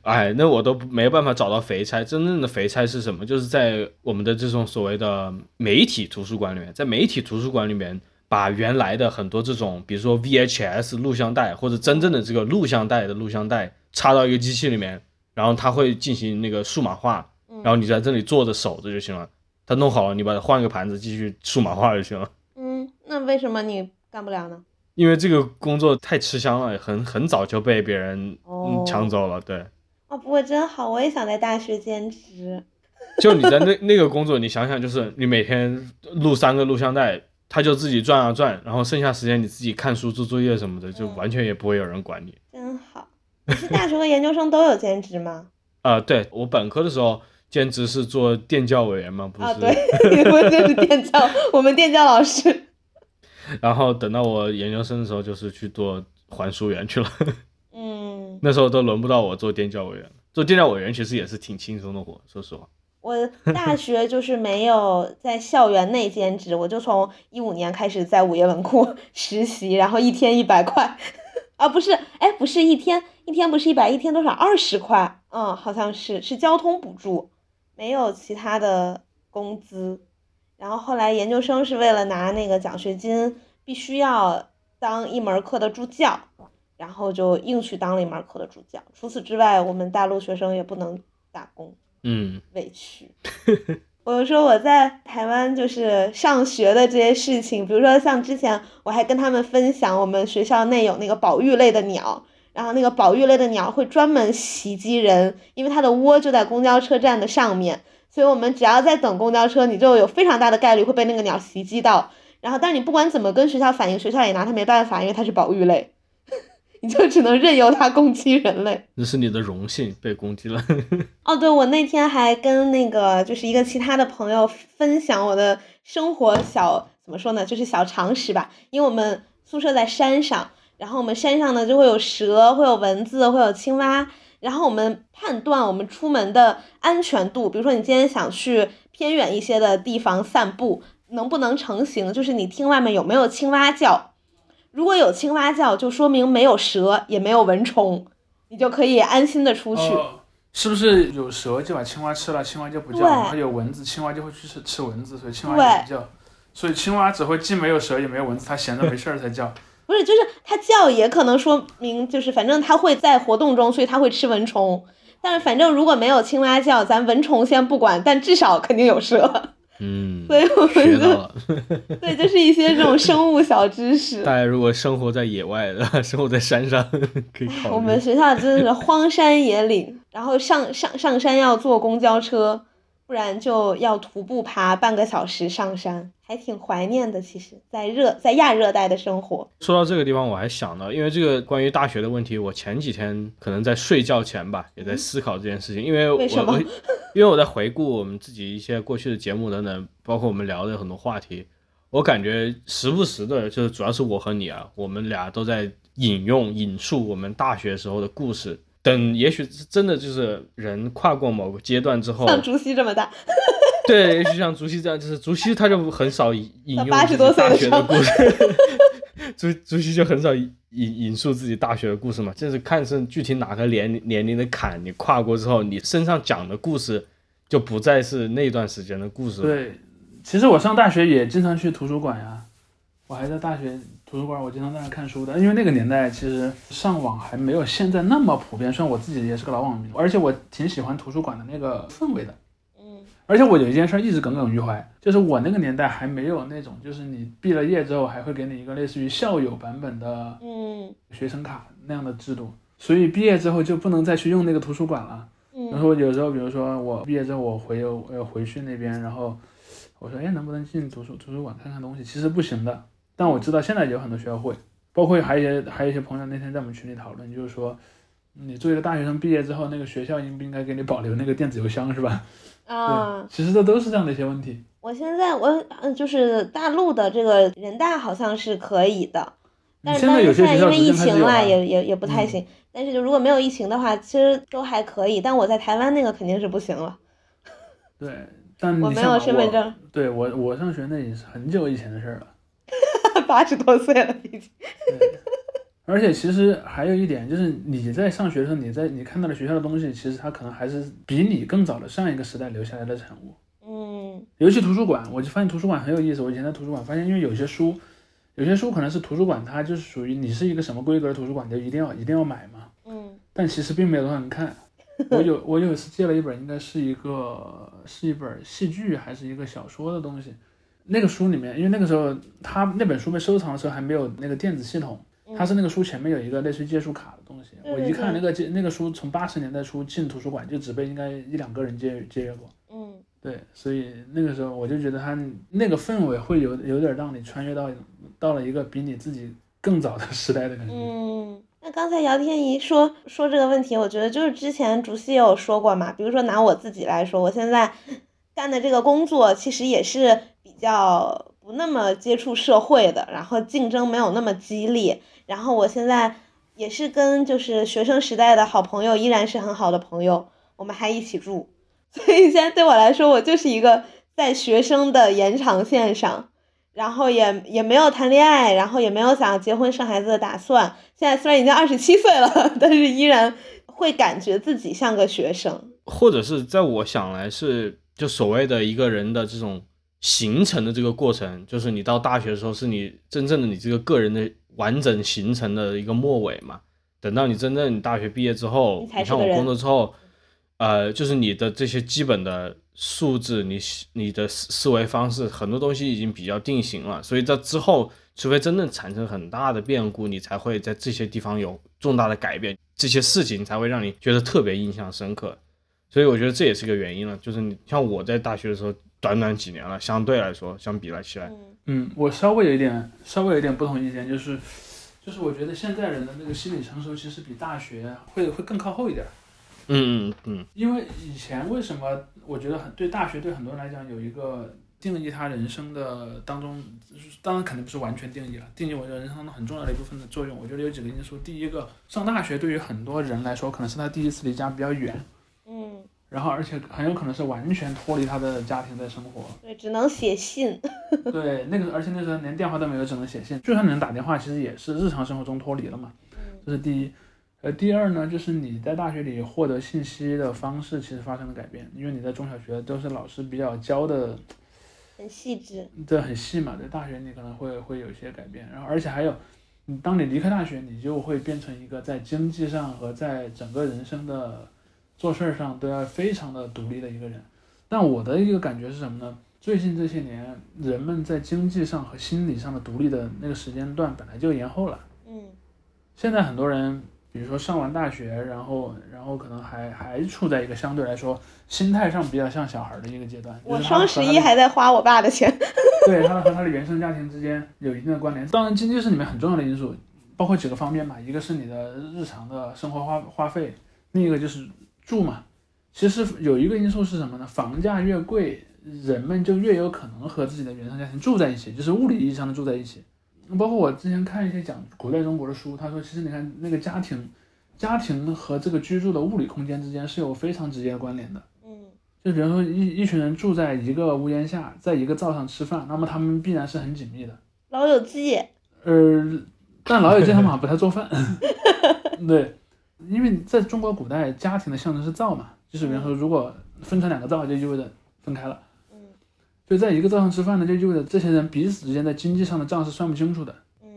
哎，那我都没办法找到肥差。真正的肥差是什么？就是在我们的这种所谓的媒体图书馆里面，在媒体图书馆里面，把原来的很多这种，比如说 VHS 录像带或者真正的这个录像带的录像带插到一个机器里面，然后它会进行那个数码化，然后你在这里坐着守着就行了。它弄好了，你把它换个盘子继续数码化就行了。嗯，那为什么你干不了呢？因为这个工作太吃香了，很很早就被别人哦嗯抢走了，对。哦，不过真好，我也想在大学兼职。就你在那那个工作，你想想，就是你每天录三个录像带，他就自己转啊转，然后剩下时间你自己看书、做作业什么的，就完全也不会有人管你。真好。你是大学和研究生都有兼职吗？啊、对我本科的时候兼职是做电教委员嘛，不是？啊，对，我就是电教，我们电教老师。然后等到我研究生的时候，就是去做还书员去了。那时候都轮不到我做电教委员，做电教委员其实也是挺轻松的活，说实话。我大学就是没有在校园内兼职，我就从一五年开始在午夜文库 实习，然后一天一百块，啊不是，哎不是一天一天不是一百，一天多少？二十块，嗯，好像是是交通补助，没有其他的工资。然后后来研究生是为了拿那个奖学金，必须要当一门课的助教，然后就硬去当了一门课的助教。除此之外，我们大陆学生也不能打工。嗯，委屈。我就说我在台湾就是上学的这些事情，比如说像之前我还跟他们分享，我们学校内有那个保育类的鸟，然后那个保育类的鸟会专门袭击人，因为它的窝就在公交车站的上面，所以我们只要在等公交车，你就有非常大的概率会被那个鸟袭击到。然后，但是你不管怎么跟学校反映，学校也拿它没办法，因为它是保育类，你就只能任由它攻击人类。这是你的荣幸被攻击了。哦，对，我那天还跟那个就是一个其他的朋友分享我的生活小怎么说呢，就是小常识吧。因为我们宿舍在山上，然后我们山上呢就会有蛇，会有蚊子，会有青蛙。然后我们判断我们出门的安全度，比如说你今天想去偏远一些的地方散步，能不能成行，就是你听外面有没有青蛙叫。如果有青蛙叫，就说明没有蛇，也没有蚊虫，你就可以安心的出去。哦，是不是有蛇就把青蛙吃了，青蛙就不叫？对然后有蚊子，青蛙就会去吃吃蚊子，所以青蛙也不叫。所以青蛙只会既没有蛇也没有蚊子，它闲着没事儿才叫。不是，就是它叫也可能说明，就是反正它会在活动中，所以它会吃蚊虫。但是反正如果没有青蛙叫，咱蚊虫先不管，但至少肯定有蛇。嗯，所以我学们就。对，就是一些这种生物小知识。大家如果生活在野外的，生活在山上，可以考虑。我们学校真的是荒山野岭，然后上上上山要坐公交车，不然就要徒步爬半个小时上山，还挺怀念的。其实，在热在亚热带的生活，说到这个地方，我还想到，因为这个关于大学的问题，我前几天可能在睡觉前吧，也在思考这件事情。因为我为什么我因为我在回顾我们自己一些过去的节目等等，包括我们聊的很多话题，我感觉时不时的，就是主要是我和你啊，我们俩都在引用引述我们大学时候的故事。等也许是真的就是人跨过某个阶段之后，像竹溪这么大，对，也许像竹溪这样，就是竹溪他就很少引引用八十多岁的大学的故事，竹竹溪就很少引引引述自己大学的故事嘛，就是看是具体哪个年年龄的坎你跨过之后，你身上讲的故事就不再是那段时间的故事了。对，其实我上大学也经常去图书馆呀，我还在大学图书馆，我经常在那看书的。因为那个年代其实上网还没有现在那么普遍，虽然我自己也是个老网民，而且我挺喜欢图书馆的那个氛围的。嗯而且我有一件事儿一直耿耿于怀，就是我那个年代还没有那种，就是你毕了业之后还会给你一个类似于校友版本的嗯学生卡那样的制度，所以毕业之后就不能再去用那个图书馆了。嗯然后有时候，比如说我毕业之后，我回呃回去那边，然后我说，哎，能不能进图书图书馆看看东西？其实不行的。但我知道现在有很多学校会，包括还有一些还有一些朋友那天在我们群里讨论，就是说，你作为一个大学生毕业之后，那个学校应不应该给你保留那个电子邮箱，是吧？啊，其实这都是这样的一些问题。我现在我嗯，就是大陆的这个人大好像是可以的，但是现在因为疫情了，也也也不太嗯行。但是就如果没有疫情的话，其实都还可以。但我在台湾那个肯定是不行了，对，但我没有身份证，对我我上学那也是很久以前的事儿了。八十多岁了已经。而且其实还有一点，就是你在上学的时候，你在你看到的学校的东西，其实它可能还是比你更早的上一个时代留下来的产物。嗯尤其图书馆，我就发现图书馆很有意思。我以前在图书馆发现，因为有些书，有些书可能是图书馆它就是属于你是一个什么规格的图书馆，你就一定要一定要买嘛。嗯但其实并没有多少人看。我有我有一次借了一本，应该是一个是一本戏剧还是一个小说的东西。那个书里面，因为那个时候他那本书被收藏的时候还没有那个电子系统，它是那个书前面有一个类似于借书卡的东西。我一看那个借那个书从八十年代初进图书馆就只被应该一两个人借借阅过。嗯对，所以那个时候我就觉得他那个氛围会有有点让你穿越到到了一个比你自己更早的时代的感觉。嗯。那刚才姚天怡说说这个问题，我觉得就是之前竹溪也有说过嘛，比如说拿我自己来说，我现在干的这个工作其实也是比较不那么接触社会的，然后竞争没有那么激烈，然后我现在也是跟就是学生时代的好朋友依然是很好的朋友，我们还一起住，所以现在对我来说，我就是一个在学生的延长线上。然后也也没有谈恋爱，然后也没有想结婚生孩子的打算。现在虽然已经二十七岁了，但是依然会感觉自己像个学生。或者是在我想来是就所谓的一个人的这种形成的这个过程，就是你到大学的时候是你真正的你这个个人的完整形成的一个末尾嘛。等到你真正你大学毕业之后你，才你看我工作之后，呃，就是你的这些基本的素质，你你的思思维方式，很多东西已经比较定型了。所以在之后，除非真正产生很大的变故，你才会在这些地方有重大的改变，这些事情才会让你觉得特别印象深刻。所以我觉得这也是个原因了，就是你像我在大学的时候，短短几年了，相对来说，相比了起来，嗯嗯，我稍微有一点稍微有一点不同意见，就是就是我觉得现在人的那个心理成熟其实比大学会会更靠后一点。嗯嗯嗯，因为以前为什么我觉得很对大学对很多人来讲有一个定义他人生的当中，当然肯定不是完全定义了，定义我觉得人生当中很重要的一部分的作用。我觉得有几个因素，第一个，上大学对于很多人来说可能是他第一次离家比较远，嗯，然后而且很有可能是完全脱离他的家庭在生活。对，只能写信。对，那个而且那时候连电话都没有，只能写信，就算能打电话，其实也是日常生活中脱离了嘛。嗯。这是第一。呃，第二呢，就是你在大学里获得信息的方式其实发生了改变，因为你在中小学都是老师比较教的，很细致。对很细嘛，在大学你可能会会有一些改变，然后而且还有，你当你离开大学，你就会变成一个在经济上和在整个人生的做事儿上都要非常的独立的一个人。但我的一个感觉是什么呢？最近这些年，人们在经济上和心理上的独立的那个时间段本来就延后了。嗯现在很多人，比如说上完大学，然后然后可能还还处在一个相对来说心态上比较像小孩的一个阶段。我双十一还在花我爸的钱。对他和他的原生家庭之间有一定的关联。当然，经济是里面很重要的因素，包括几个方面嘛，一个是你的日常的生活花花费，另一个就是住嘛。其实有一个因素是什么呢？房价越贵，人们就越有可能和自己的原生家庭住在一起，就是物理意义上的住在一起。包括我之前看一些讲古代中国的书，他说其实你看那个家庭，家庭和这个居住的物理空间之间是有非常直接的关联的。嗯就比如说一一群人住在一个屋檐下，在一个灶上吃饭，那么他们必然是很紧密的。老友记。呃，但老友记他们好像不太做饭，对，因为在中国古代，家庭的象征是灶嘛，就是比方说，如果分成两个灶，就意味着分开了。嗯就在一个灶上吃饭呢，就意味着这些人彼此之间在经济上的账是算不清楚的。嗯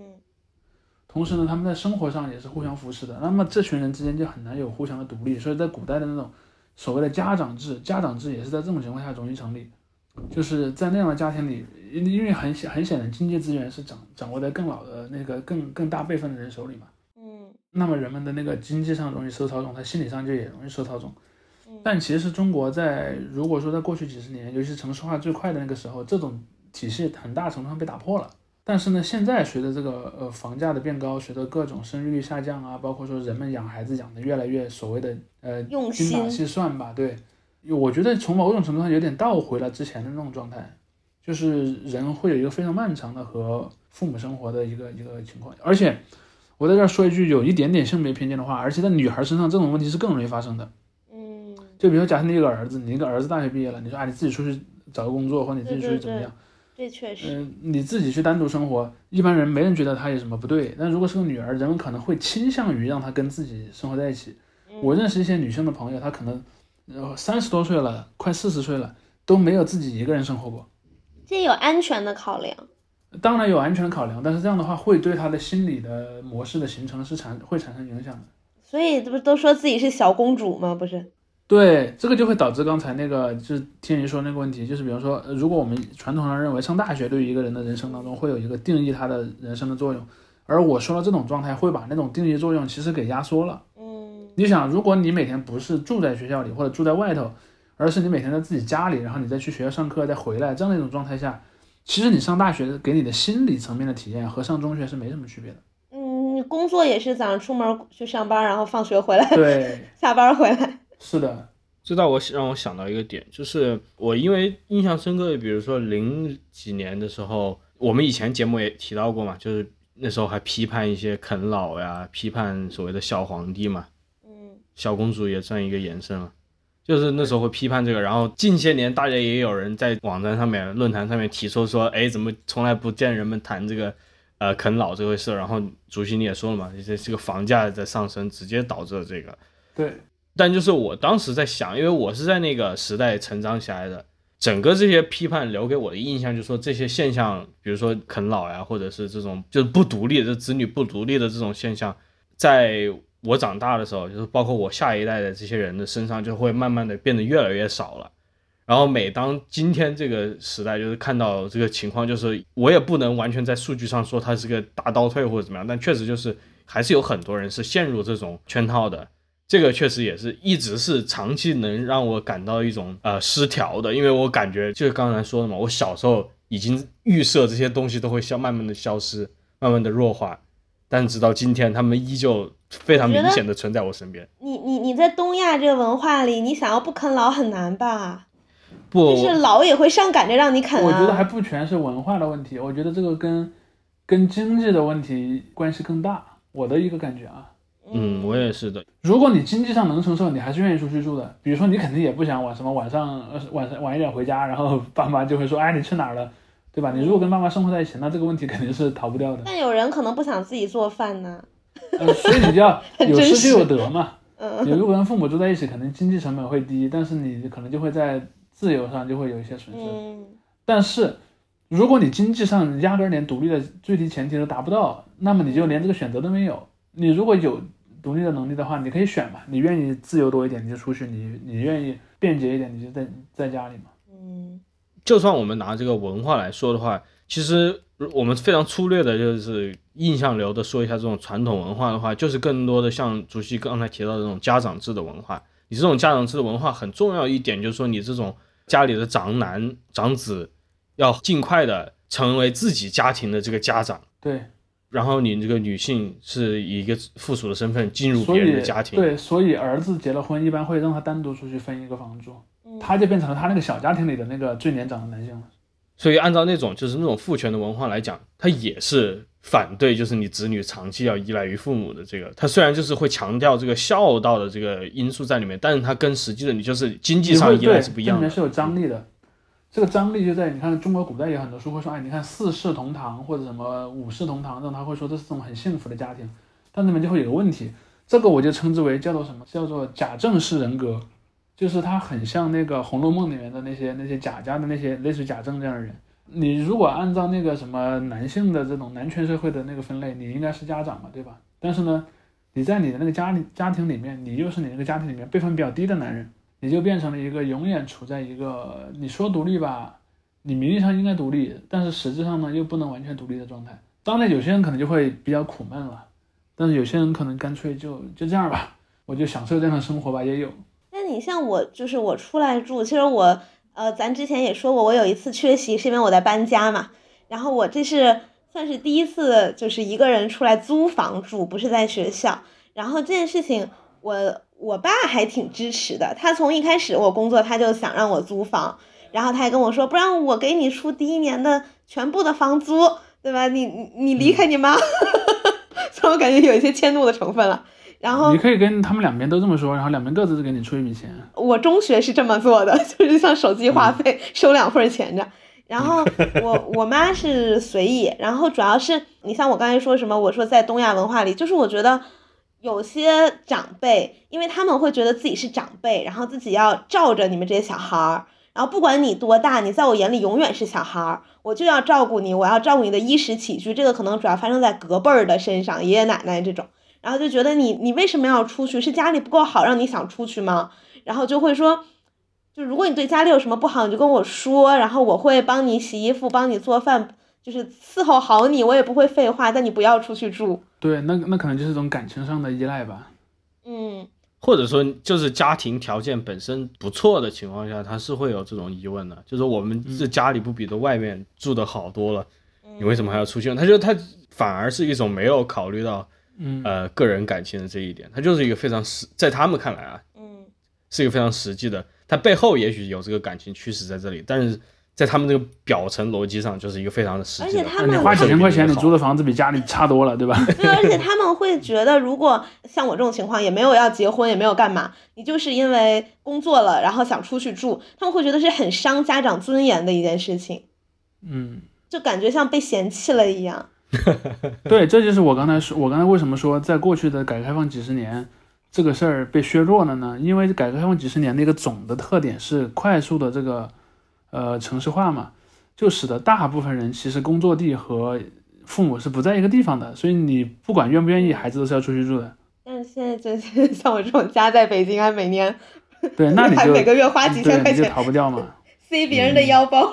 同时呢，他们在生活上也是互相扶持的。那么这群人之间就很难有互相的独立，所以在古代的那种所谓的家长制，家长制也是在这种情况下容易成立。就是在那样的家庭里，因因为很显很显然，经济资源是掌掌握在更老的那个更更大辈分的人手里嘛。嗯那么人们的那个经济上容易受操纵，他心理上就也容易受操纵。但其实中国在如果说在过去几十年，尤其是城市化最快的那个时候，这种体系很大程度上被打破了。但是呢，现在随着这个呃房价的变高，随着各种生育率下降啊，包括说人们养孩子养的越来越所谓的呃用精打心细算吧，对，我觉得从某种程度上有点倒回了之前的那种状态，就是人会有一个非常漫长的和父母生活的一个一个情况，而且我在这儿说一句有一点点性别偏见的话，而且在女孩身上这种问题是更容易发生的。嗯，就比如说，假设你有个儿子，你一个儿子大学毕业了，你说啊，你自己出去找个工作，或者你自己出去怎么样？这确实，嗯、你自己去单独生活，一般人没人觉得他有什么不对。但如果是个女儿，人们可能会倾向于让她跟自己生活在一起。我认识一些女性的朋友，她可能呃三十多岁了，快四十岁了，都没有自己一个人生活过。这有安全的考量。当然有安全考量，但是这样的话会对他的心理的模式的形成是产会产生影响的。所以这不都说自己是小公主吗？不是？对，这个就会导致刚才那个就是天宇说那个问题，就是比方说，呃如果我们传统上认为上大学对于一个人的人生当中会有一个定义他的人生的作用，而我说了这种状态会把那种定义作用其实给压缩了。嗯你想，如果你每天不是住在学校里或者住在外头，而是你每天在自己家里，然后你再去学校上课再回来，这样的一种状态下，其实你上大学给你的心理层面的体验和上中学是没什么区别的。嗯，工作也是早上出门去上班，然后放学回来，对，下班回来。是的，这倒我让我想到一个点，就是我因为印象深刻的，比如说零几年的时候，我们以前节目也提到过嘛，就是那时候还批判一些啃老呀，批判所谓的小皇帝嘛，嗯小公主也算一个延伸了。就是那时候会批判这个，然后近些年大家也有人在网站上面、论坛上面提出说，哎，怎么从来不见人们谈这个，呃，啃老这回事？然后主席你也说了嘛，这这个房价在上升直接导致了这个。对，但就是我当时在想，因为我是在那个时代成长起来的，整个这些批判留给我的印象就是说这些现象，比如说啃老呀，或者是这种就是不独立的子女不独立的这种现象，在我长大的时候，就是包括我下一代的这些人的身上，就会慢慢的变得越来越少了。然后每当今天这个时代，就是看到这个情况，就是我也不能完全在数据上说它是个大倒退或者怎么样，但确实就是还是有很多人是陷入这种圈套的。这个确实也是一直是长期能让我感到一种呃失调的，因为我感觉就是刚才说的嘛，我小时候已经预设这些东西都会消慢慢的消失，慢慢的弱化，但直到今天，他们依旧非常明显的存在我身边。你你你在东亚这个文化里，你想要不啃老很难吧？不，就是老也会上赶着让你啃啊。我觉得还不全是文化的问题，我觉得这个跟跟经济的问题关系更大。我的一个感觉啊，嗯，我也是的，如果你经济上能承受，你还是愿意出去住的。比如说，你肯定也不想晚什么晚上呃晚上晚一点回家，然后爸妈就会说，哎，你去哪儿了，对吧？你如果跟爸妈生活在一起，那这个问题肯定是逃不掉的。但有人可能不想自己做饭呢。呃，所以你就要有失就有得嘛。嗯你如果跟父母住在一起，可能经济成本会低，但是你可能就会在自由上就会有一些损失。嗯但是，如果你经济上压根儿连独立的最低前提都达不到，那么你就连这个选择都没有。你如果有独立的能力的话，你可以选嘛，你愿意自由多一点你就出去，你你愿意便捷一点你就在在家里嘛。嗯就算我们拿这个文化来说的话，其实我们非常粗略的，就是印象流的说一下这种传统文化的话，就是更多的像主席刚才提到的这种家长制的文化。你这种家长制的文化很重要一点，就是说你这种家里的长男长子要尽快的成为自己家庭的这个家长，对，然后你这个女性是以一个附属的身份进入别人的家庭。对，所以儿子结了婚一般会让他单独出去分一个房住，嗯，他就变成了他那个小家庭里的那个最年长的男性了。所以按照那种就是那种父权的文化来讲，他也是反对，就是你子女长期要依赖于父母的这个。他虽然就是会强调这个孝道的这个因素在里面，但是他跟实际的你就是经济上依赖是不一样的。这里面是有张力的。这个张力就在你看中国古代有很多书会说，哎，你看四世同堂或者什么五世同堂，让他会说这是种很幸福的家庭，但里面就会有个问题，这个我就称之为叫做什么？叫做假正式人格，就是他很像那个《红楼梦》里面的那些那些贾家的那些类似贾政这样的人。你如果按照那个什么男性的这种男权社会的那个分类，你应该是家长嘛，对吧？但是呢，你在你的那个家里家庭里面，你又是你那个家庭里面辈分比较低的男人。你就变成了一个永远处在一个你说独立吧，你名义上应该独立，但是实质上呢又不能完全独立的状态。当然，有些人可能就会比较苦闷了，但是有些人可能干脆就就这样吧，我就享受这样的生活吧，也有。那你像我，就是我出来住，其实我，呃，咱之前也说过，我有一次缺席是因为我在搬家嘛，然后我这是算是第一次，就是一个人出来租房住，不是在学校。然后这件事情，我我爸还挺支持的，他从一开始我工作他就想让我租房，然后他还跟我说，不然我给你出第一年的全部的房租，对吧？你你你离开你妈，所以我感觉有一些迁怒的成分了。然后你可以跟他们两边都这么说，然后两边各自给你出一笔钱。我中学是这么做的，就是像手机话费收两份钱着。然后我我妈是随意，然后主要是你像我刚才说什么，我说在东亚文化里，就是我觉得有些长辈，因为他们会觉得自己是长辈，然后自己要罩着你们这些小孩儿，然后不管你多大，你在我眼里永远是小孩儿，我就要照顾你，我要照顾你的衣食起居，这个可能主要发生在隔辈儿的身上，爷爷奶奶这种。然后就觉得你你为什么要出去？是家里不够好让你想出去吗？然后就会说，就如果你对家里有什么不好，你就跟我说，然后我会帮你洗衣服，帮你做饭，就是伺候好你，我也不会废话。但你不要出去住。对，那那可能就是一种感情上的依赖吧。嗯，或者说就是家庭条件本身不错的情况下，他是会有这种疑问的，就是我们这家里不比的外面住的好多了，你为什么还要出去？他就他反而是一种没有考虑到。嗯，呃，个人感情的这一点，它就是一个非常实，在他们看来啊，嗯，是一个非常实际的。它背后也许有这个感情驱使在这里，但是在他们这个表层逻辑上，就是一个非常的实际的。而且他们你花几千块钱，你租的房子比家里差多了，对吧？对，而且他们会觉得，如果像我这种情况，也没有要结婚，也没有干嘛，你就是因为工作了，然后想出去住，他们会觉得是很伤家长尊严的一件事情。嗯，就感觉像被嫌弃了一样。对，这就是我刚才说，我刚才为什么说在过去的改革开放几十年，这个事儿被削弱了呢？因为改革开放几十年的一个总的特点是快速的这个呃城市化嘛，就使得大部分人其实工作地和父母是不在一个地方的，所以你不管愿不愿意，孩子都是要出去住的。但是现在真是像我这种家在北京还，每年对，那你就每个月花几千块钱，你就逃不掉嘛。塞别人的腰包。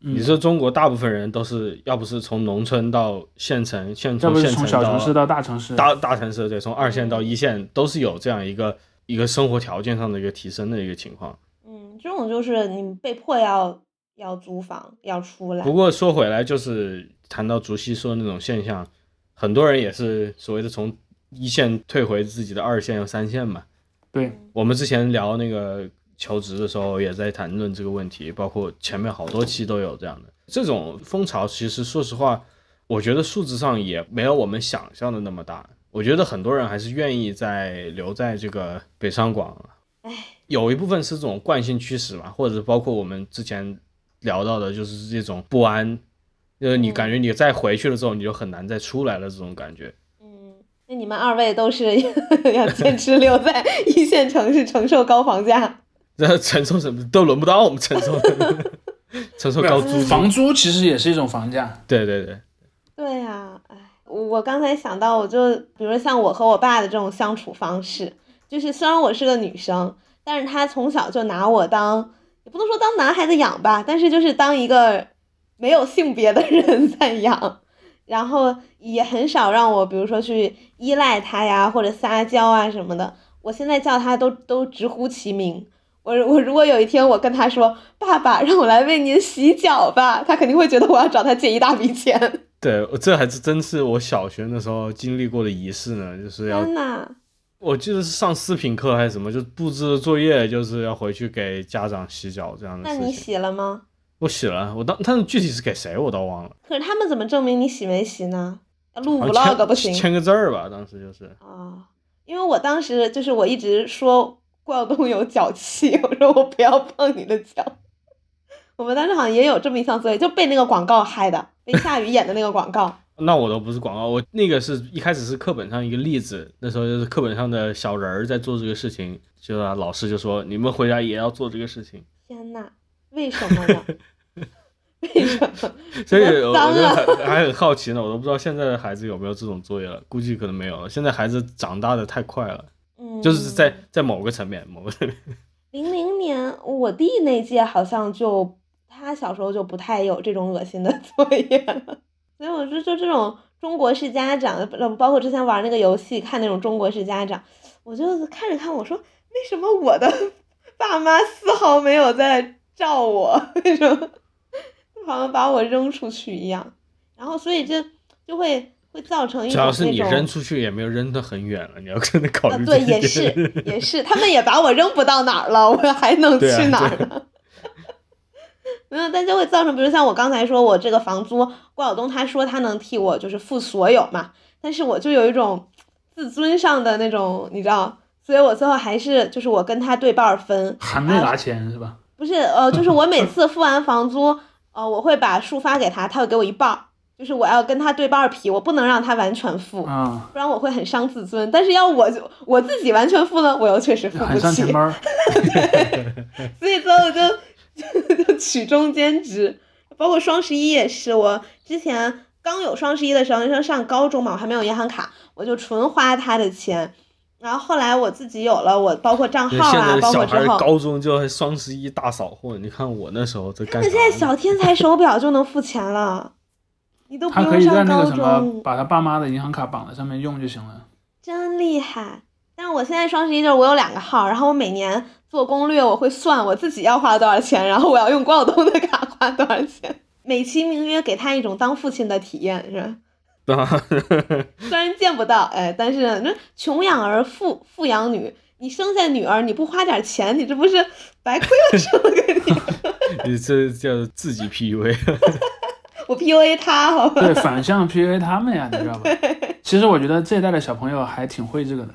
你说中国大部分人都是要不是从农村到县城，县要不是从从县城小城市到大城市，大大城市，对，从二线到一线都是有这样一个一个生活条件上的一个提升的一个情况。嗯，这种就是你被迫要要租房要出来。不过说回来，就是谈到竹溪说的那种现象，很多人也是所谓的从一线退回自己的二线和三线嘛。对，我们之前聊那个求职的时候，也在谈论这个问题，包括前面好多期都有这样的这种风潮。其实说实话，我觉得数字上也没有我们想象的那么大。我觉得很多人还是愿意在留在这个北上广。唉，有一部分是这种惯性驱使嘛，或者包括我们之前聊到的，就是这种不安，就是你感觉你再回去了之后，你就很难再出来了这种感觉。嗯，那你们二位都是 要坚持留在一线城市承受高房价？这承受什么都轮不到我们承受，承受高租。房租其实也是一种房价。对对对，对呀、唉，我刚才想到，我就比如说像我和我爸的这种相处方式，就是虽然我是个女生，但是他从小就拿我当，也不能说当男孩子养吧，但是就是当一个没有性别的人 在养，然后也很少让我，比如说去依赖他呀，或者撒娇啊什么的。我现在叫他都都直呼其名。我我如果有一天我跟他说爸爸让我来为您洗脚吧，他肯定会觉得我要找他借一大笔钱。对，这还是真是我小学那时候经历过的仪式呢，就是要天呐，我记得是上四品课还是什么，就布置作业就是要回去给家长洗脚这样的那你。洗了吗？我洗了，我当但是具体是给谁我倒忘了。可是他们怎么证明你洗没洗呢？录 vlog 不行签个字儿吧，当时就是。啊？因为我当时就是我一直说郭晓东有脚气，我说我不要碰你的脚。我们当时好像也有这么一项作业，就被那个广告害的，被夏雨演的那个广告。那我都不是广告，我那个是一开始是课本上一个例子，那时候就是课本上的小人儿在做这个事情，就啊老师就说你们回家也要做这个事情，天呐，为什么呢？为什么？所以脏我我就还很好奇呢，我都不知道现在的孩子有没有这种作业了，估计可能没有了。现在孩子长大的太快了，嗯，就是在在某个层面，某个层面，零零年，我弟那届好像就他小时候就不太有这种恶心的作业了，所以我说就这种中国式家长，呃包括之前玩那个游戏看那种中国式家长，我就看着看我说为什么我的爸妈丝毫没有在照我为什么，好像把我扔出去一样。然后所以这就会会造成一种主要是你扔出去也没有扔得很远了，你要真的考啊，对，虑这一点。也是 也是，他们也把我扔不到哪儿了，我还能去哪儿呢？没有，但就会造成，比如像我刚才说，我这个房租，郭晓东他说他能替我就是付所有嘛，但是我就有一种自尊上的那种，你知道，所以我最后还是就是我跟他对半儿分，还没拿钱是吧？不是呃，就是我每次付完房租，呃，我会把数发给他，他会给我一半儿，就是我要跟他对半儿皮，我不能让他完全付，啊，不然我会很伤自尊。但是要我就我自己完全付呢，我又确实付不起很上。所以最后就 就取中间值。包括双十一也是，我之前刚有双十一的时候，那时候上高中嘛，我还没有银行卡，我就纯花他的钱。然后后来我自己有了，我包括账号啊，在小孩包括之后，高中就双十一大扫货，你看我那时候在干啥那现在？小天才手表就能付钱了，你都不他可用上以在那高个什么，中，把他爸妈的银行卡绑在上面用就行了。真厉害。但是我现在双十一就是我有两个号，然后我每年做攻略，我会算我自己要花多少钱，然后我要用郭晓东的卡花多少钱，美其名曰给他一种当父亲的体验，是吧？虽然见不到，哎，但是那穷养儿富富养女，你生下女儿你不花点钱，你这不是白亏了生了个你？你这叫自己 PUA。我 PUA 他，好吧？对，反向 PUA 他们呀，你知道吧？其实我觉得这一代的小朋友还挺会这个的。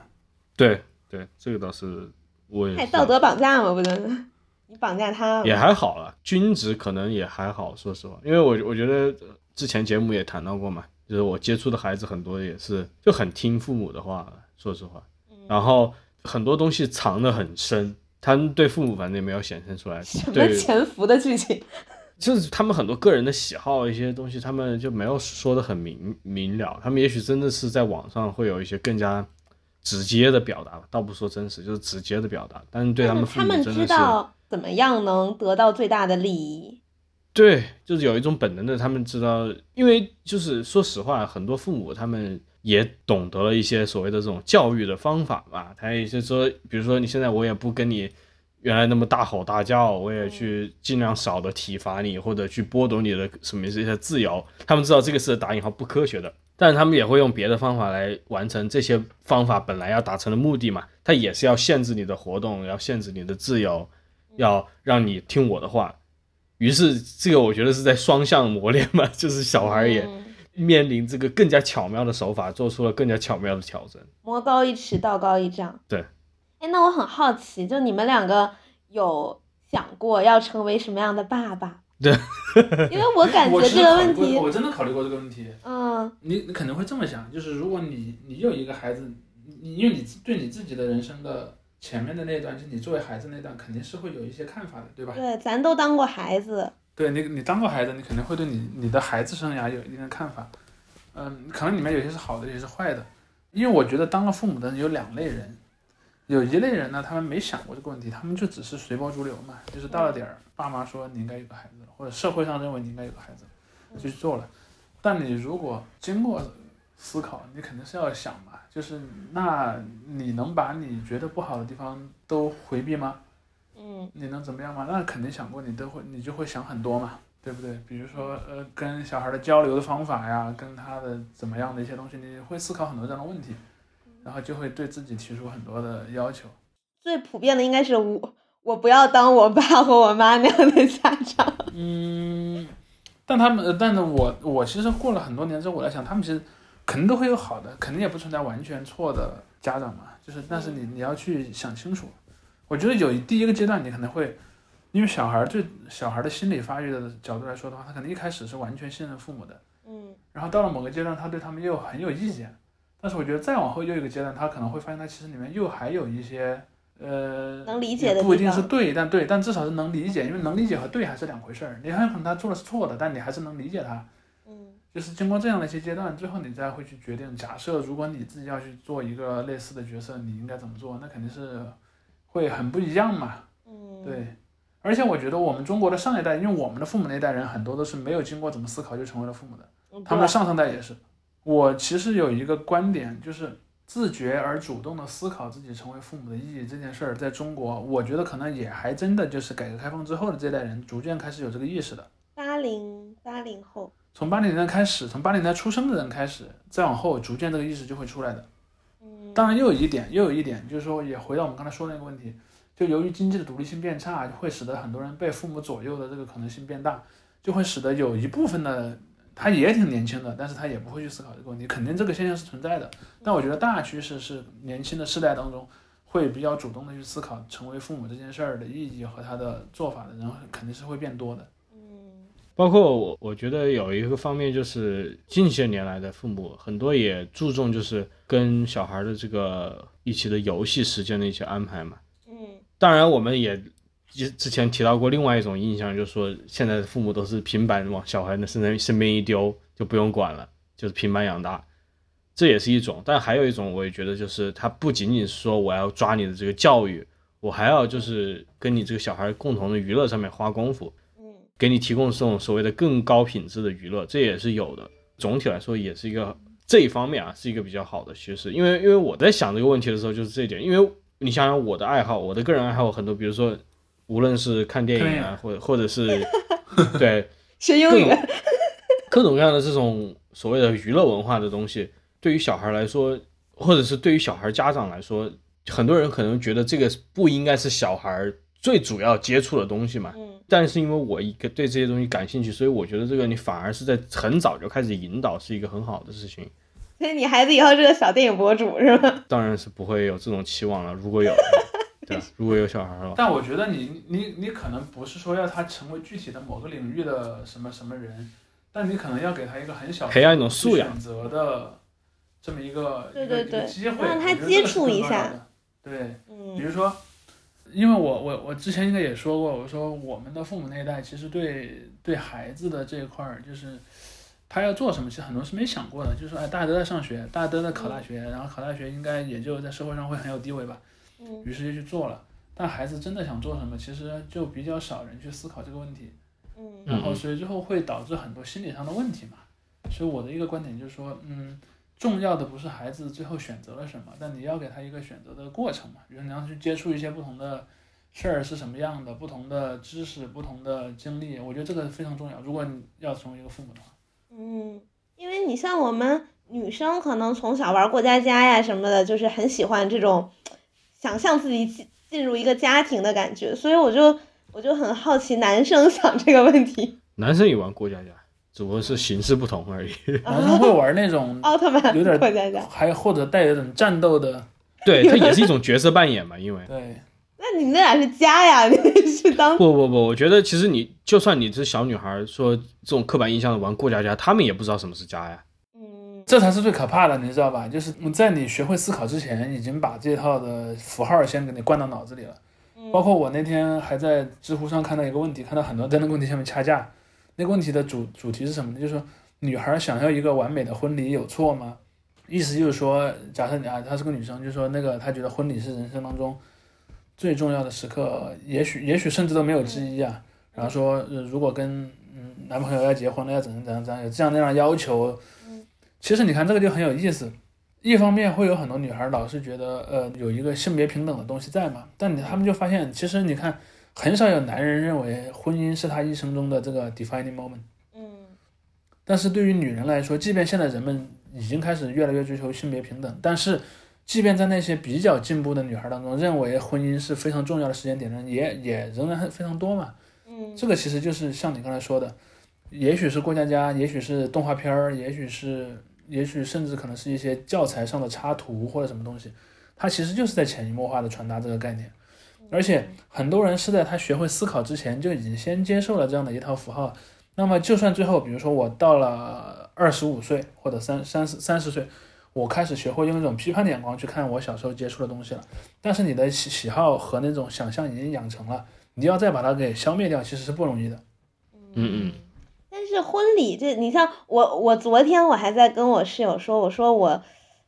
对对，这个倒是我也太道德绑架嘛，不就是？你绑架他也还好了，均值可能也还好，说实话，因为我我觉得呃之前节目也谈到过嘛，就是我接触的孩子很多也是就很听父母的话，说实话，然后很多东西藏得很深，他们对父母反正也没有显现出来，什么对，潜伏的剧情？就是他们很多个人的喜好一些东西，他们就没有说的很明明了，他们也许真的是在网上会有一些更加直接的表达吧，倒不说真实，就是直接的表达，但是对他们父他们知母真的是。道怎么样能得到最大的利益。对，就是有一种本能的，他们知道，因为就是说实话，很多父母他们也懂得了一些所谓的这种教育的方法吧。他也是说，比如说你现在我也不跟你原来那么大吼大叫，我也去尽量少的体罚你，或者去剥夺你的什么这些自由。他们知道这个是打引号不科学的，但是他们也会用别的方法来完成这些方法本来要达成的目的嘛。他也是要限制你的活动，要限制你的自由，要让你听我的话。于是这个我觉得是在双向磨练嘛，就是小孩也嗯面临这个更加巧妙的手法，做出了更加巧妙的调整。魔高一尺，道高一丈。对。哎，那我很好奇，就你们两个有想过要成为什么样的爸爸？对。因为我感觉这个问题，过我真的考虑过这个问题。嗯你你可能会这么想，就是如果你你有一个孩子，你因为你对你自己的人生的前面的那一段，就是你作为孩子那段，肯定是会有一些看法的，对吧？对，咱都当过孩子，对你，你当过孩子，你肯定会对你你的孩子生涯有一定的看法。嗯，可能里面有些是好的，有些是坏的。因为我觉得当了父母的人有两类人，有一类人呢，他们没想过这个问题，他们就只是随波逐流嘛，就是到了点儿，爸妈说你应该有个孩子，或者社会上认为你应该有个孩子，就去做了。但你如果经过思考，你肯定是要想嘛，就是那你能把你觉得不好的地方都回避吗？嗯你能怎么样吗？那肯定想过，你都会，你就会想很多嘛，对不对？比如说，呃，跟小孩的交流的方法呀，跟他的怎么样的一些东西，你会思考很多这样的问题，然后就会对自己提出很多的要求。最普遍的应该是我，我不要当我爸和我妈那样的家长。嗯，但他们，呃但是我我其实过了很多年之后，我在想，他们其实肯定都会有好的，肯定也不存在完全错的家长嘛，就是但是你你要去想清楚。我觉得有第一个阶段，你可能会，因为小孩儿对小孩儿的心理发育的角度来说的话，他可能一开始是完全信任父母的，嗯然后到了某个阶段，他对他们又很有意见。但是我觉得再往后又一个阶段，他可能会发现他其实里面又还有一些呃能理解的不一定是对，但对，但至少是能理解，因为能理解和对还是两回事儿。你很有可能他做的是错的，但你还是能理解他。嗯就是经过这样的一些阶段，最后你再会去决定，假设如果你自己要去做一个类似的角色，你应该怎么做？那肯定是会很不一样嘛。嗯，对，而且我觉得我们中国的上一代，因为我们的父母那一代人很多都是没有经过怎么思考就成为了父母的。嗯，他们的上上代也是。我其实有一个观点，就是自觉而主动的思考自己成为父母的意义这件事儿，在中国，我觉得可能也还真的就是改革开放之后的这代人逐渐开始有这个意识的。八零八零后，从八零年代开始，从八零年代出生的人开始，再往后，逐渐这个意识就会出来的。嗯，当然，又有一点，又有一点，就是说，也回到我们刚才说的那个问题，就由于经济的独立性变差，会使得很多人被父母左右的这个可能性变大，就会使得有一部分的他也挺年轻的，但是他也不会去思考这个问题，肯定这个现象是存在的。但我觉得大趋势是年轻的世代当中会比较主动的去思考成为父母这件事儿的意义和他的做法的人，肯定是会变多的。嗯包括我，我觉得有一个方面就是近些年来的父母很多也注重就是跟小孩的这个一起的游戏时间的一些安排嘛。嗯当然，我们也之之前提到过另外一种印象，就是说现在的父母都是平板往小孩的身上身边一丢就不用管了，就是平板养大，这也是一种。但还有一种，我也觉得就是他不仅仅是说我要抓你的这个教育，我还要就是跟你这个小孩共同的娱乐上面花功夫。嗯给你提供这种所谓的更高品质的娱乐，这也是有的。总体来说，也是一个这一方面啊，是一个比较好的趋势。因为因为我在想这个问题的时候，就是这一点。因为你想想我的爱好，我的个人爱好有很多，比如说无论是看电影啊，或者或者是对 学英语各种，各种各样的这种所谓的娱乐文化的东西，对于小孩来说，或者是对于小孩家长来说，很多人可能觉得这个不应该是小孩最主要接触的东西嘛。嗯但是因为我一个对这些东西感兴趣，所以我觉得这个你反而是在很早就开始引导，是一个很好的事情。所以你孩子以后是个小电影博主是吗？当然是不会有这种期望了，如果有，对吧？如果有小孩了，但我觉得你你你可能不是说要他成为具体的某个领域的什么什么人，但你可能要给他一个很小培养一种素养。选择的这么一个对一个对对一个机会，让他我觉得这个接触一下重要的。对，嗯。比如说，因为我我我之前应该也说过，我说我们的父母那一代其实对对孩子的这一块儿，就是他要做什么，其实很多是没想过的，就是说哎，大家都在上学，大家都在考大学，然后考大学应该也就在社会上会很有地位吧，嗯于是就去做了。但孩子真的想做什么，其实就比较少人去思考这个问题，嗯然后所以最后会导致很多心理上的问题嘛。所以我的一个观点就是说，嗯，重要的不是孩子最后选择了什么，但你要给他一个选择的过程嘛。比如你要去接触一些不同的事儿是什么样的，不同的知识、不同的经历，我觉得这个非常重要。如果你要成为一个父母的话，嗯，因为你像我们女生，可能从小玩过家家呀什么的，就是很喜欢这种想象自己进进入一个家庭的感觉，所以我就我就很好奇男生 想这个问题。男生也玩过家家，只不过是形式不同而已。男生会玩那种，奥特曼有点过家家，还或者带有点战斗的，对，它也是一种角色扮演嘛，因为。对，那你那俩是家呀？你是当不不不，我觉得其实你就算你是小女孩，说这种刻板印象的玩过家家，他们也不知道什么是家呀。嗯这才是最可怕的，你知道吧？就是在你学会思考之前，已经把这套的符号先给你灌到脑子里了。嗯包括我那天还在知乎上看到一个问题，看到很多在那个问题下面掐架。那个问题的主主题是什么呢？就是说女孩想要一个完美的婚礼有错吗？意思就是说，假设你啊，她是个女生，就是说那个她觉得婚礼是人生当中最重要的时刻，也许也许甚至都没有之一啊。然后说，呃、如果跟嗯男朋友要结婚了，要怎样怎样怎样，有这样那样要求。其实你看这个就很有意思，一方面会有很多女孩老是觉得呃有一个性别平等的东西在嘛，但你他们就发现，其实你看很少有男人认为婚姻是他一生中的这个 defining moment，嗯但是对于女人来说，即便现在人们已经开始越来越追求性别平等，但是即便在那些比较进步的女孩当中，认为婚姻是非常重要的时间点的人也也仍然非常多嘛。嗯。这个其实就是像你刚才说的，也许是过家家，也许是动画片儿，也许是，也许甚至可能是一些教材上的插图或者什么东西，它其实就是在潜移默化的传达这个概念。而且很多人是在他学会思考之前就已经先接受了这样的一套符号。那么就算最后，比如说我到了二十五岁或者三三十三十岁，我开始学会用一种批判的眼光去看我小时候接触的东西了，但是你的喜喜好和那种想象已经养成了，你要再把它给消灭掉，其实是不容易的。嗯嗯。但是婚礼这，你像我，我昨天我还在跟我室友说，我说我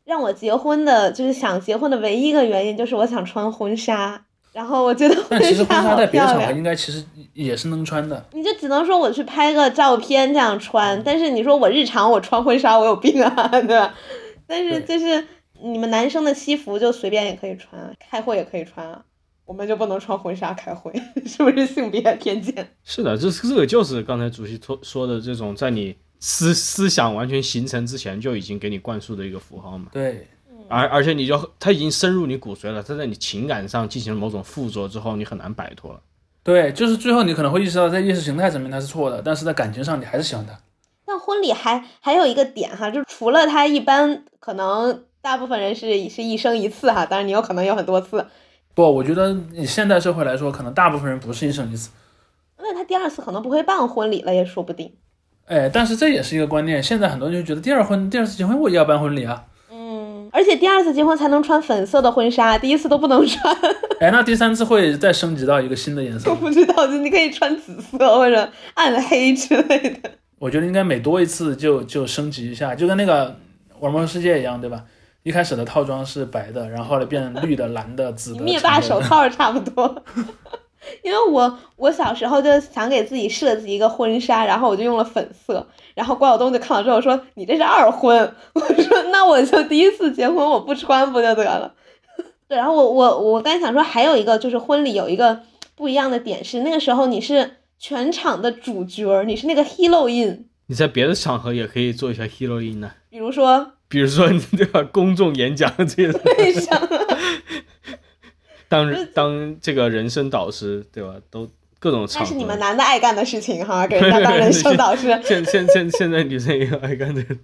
让我结婚的，就是想结婚的唯一一个原因就是我想穿婚纱，然后我觉得但其实婚纱好在别的漂亮。场合应该其实也是能穿的。你就只能说我去拍个照片这样穿，但是你说我日常我穿婚纱，我有病啊，对吧？但是就是你们男生的西服就随便也可以穿啊，开会也可以穿啊，我们就不能穿婚纱开会，是不是性别偏见？是的，这这个就是刚才主席说说的这种，在你思思想完全形成之前就已经给你灌输的一个符号嘛。对，而而且你就它已经深入你骨髓了，它在你情感上进行了某种附着之后，你很难摆脱了。对，就是最后你可能会意识到，在意识形态层面它是错的，但是在感情上你还是喜欢他。但婚礼还还有一个点哈，就是除了他一般可能大部分人是是一生一次哈，当然你有可能有很多次，不，我觉得以现代社会来说，可能大部分人不是一生一次。那他第二次可能不会办婚礼了也说不定。哎，但是这也是一个观念，现在很多人就觉得第二婚、第二次结婚我也要办婚礼啊。嗯，而且第二次结婚才能穿粉色的婚纱，第一次都不能穿。哎，那第三次会再升级到一个新的颜色我？不知道，就你可以穿紫色或者暗黑之类的。我觉得应该每多一次就就升级一下，就跟那个玩魔兽世界一样，对吧？一开始的套装是白的，然后后来变绿的、蓝的、紫的。灭霸手。套差不多。因为我我小时候就想给自己设计一个婚纱，然后我就用了粉色，然后关晓东就看了之后说你这是二婚，我说那我就第一次结婚我不穿不就得了？对，然后我我我刚才想说还有一个就是婚礼有一个不一样的点是那个时候你是全场的主角，你是那个 heroine，你在别的场合也可以做一下 heroine 呢，比如说比如说你对吧，公众演讲这些？当当这个人生导师对吧，都各种场合。那是你们男的爱干的事情哈，给人家当人生导师。现现现现在女生也爱干这个，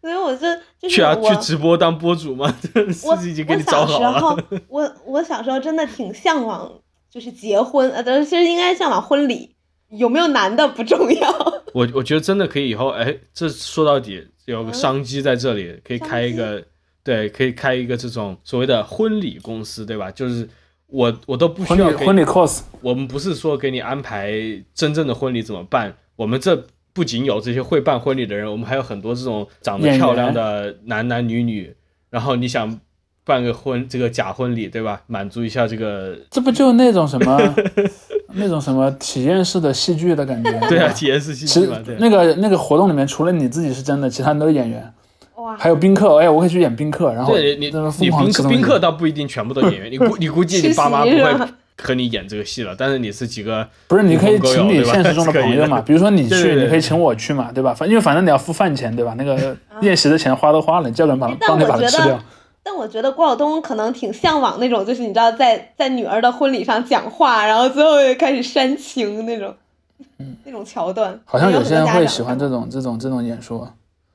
所以我就就是去啊去直播当播主嘛，司机已经给你我小时找好了。候，我我小时候真的挺向往，就是结婚，呃，其实应该向往婚礼，有没有男的不重要。我我觉得真的可以以后，哎，这说到底有个商机在这里，可以开一个，对，可以开一个这种所谓的婚礼公司，对吧？就是我我都不需要婚礼婚礼 cos，我们不是说给你安排真正的婚礼怎么办，我们这不仅有这些会办婚礼的人，我们还有很多这种长得漂亮的男男女女，然后你想办个婚这个假婚礼，对吧？满足一下这个，这不就那种什么 那种什么体验式的戏剧的感觉？对啊，体验式戏其实剧嘛，对。那个那个活动里面，除了你自己是真的，其他人都是演员，哇，还有宾客。哎，我可以去演宾客，然后对你你你宾客宾客倒不一定全部都演员，你估 你估计你爸妈不会和你演这个戏了，但是你是几个不是，你可以请你现实中的 朋友嘛，比如说你去，你可以请我去嘛，对吧？反因为反正你要付饭钱，对吧？那个宴席的钱花都花了，你叫人把哎但帮你把它吃掉。但我觉得郭晓东可能挺向往那种，就是你知道在在女儿的婚礼上讲话，然后最后又开始煽情那种，那种桥段。好像有些人会喜欢这。这种这种这种演说。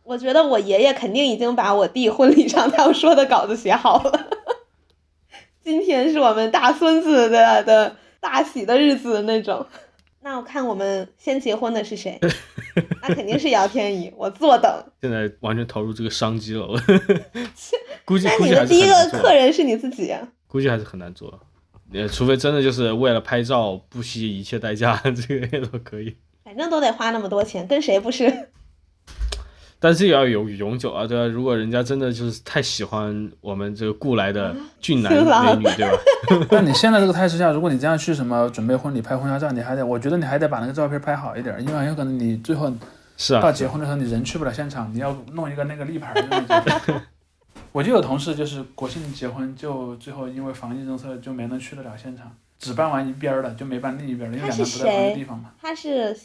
我觉得我爷爷肯定已经把我弟婚礼上他要说的稿子写好了。今天是我们大孙子的的大喜的日子那种。那我看我们先结婚的是谁？那肯定是姚天宇，我坐等。现在完全投入这个商机了，估计那你的第一个客人是你自己啊？估计还是很难做，呃，除非真的就是为了拍照不惜一切代价，这个也都可以。反正都得花那么多钱，跟谁不是？但是也要有永久啊，对吧？如果人家真的就是太喜欢我们这个雇来的俊男 美女，对吧？但你现在这个态势下，如果你这样去什么准备婚礼拍婚纱照，你还得，我觉得你还得把那个照片拍好一点，因为很有可能你最后是啊，到结婚的时候你人去不了现场，你要弄一个那个立牌的那种。我就有同事就是国庆结婚，就最后因为防疫政策就没能去得了现场，只办完一边儿的，就没办另一边儿的，因为他是两个不在同一个地方嘛。他是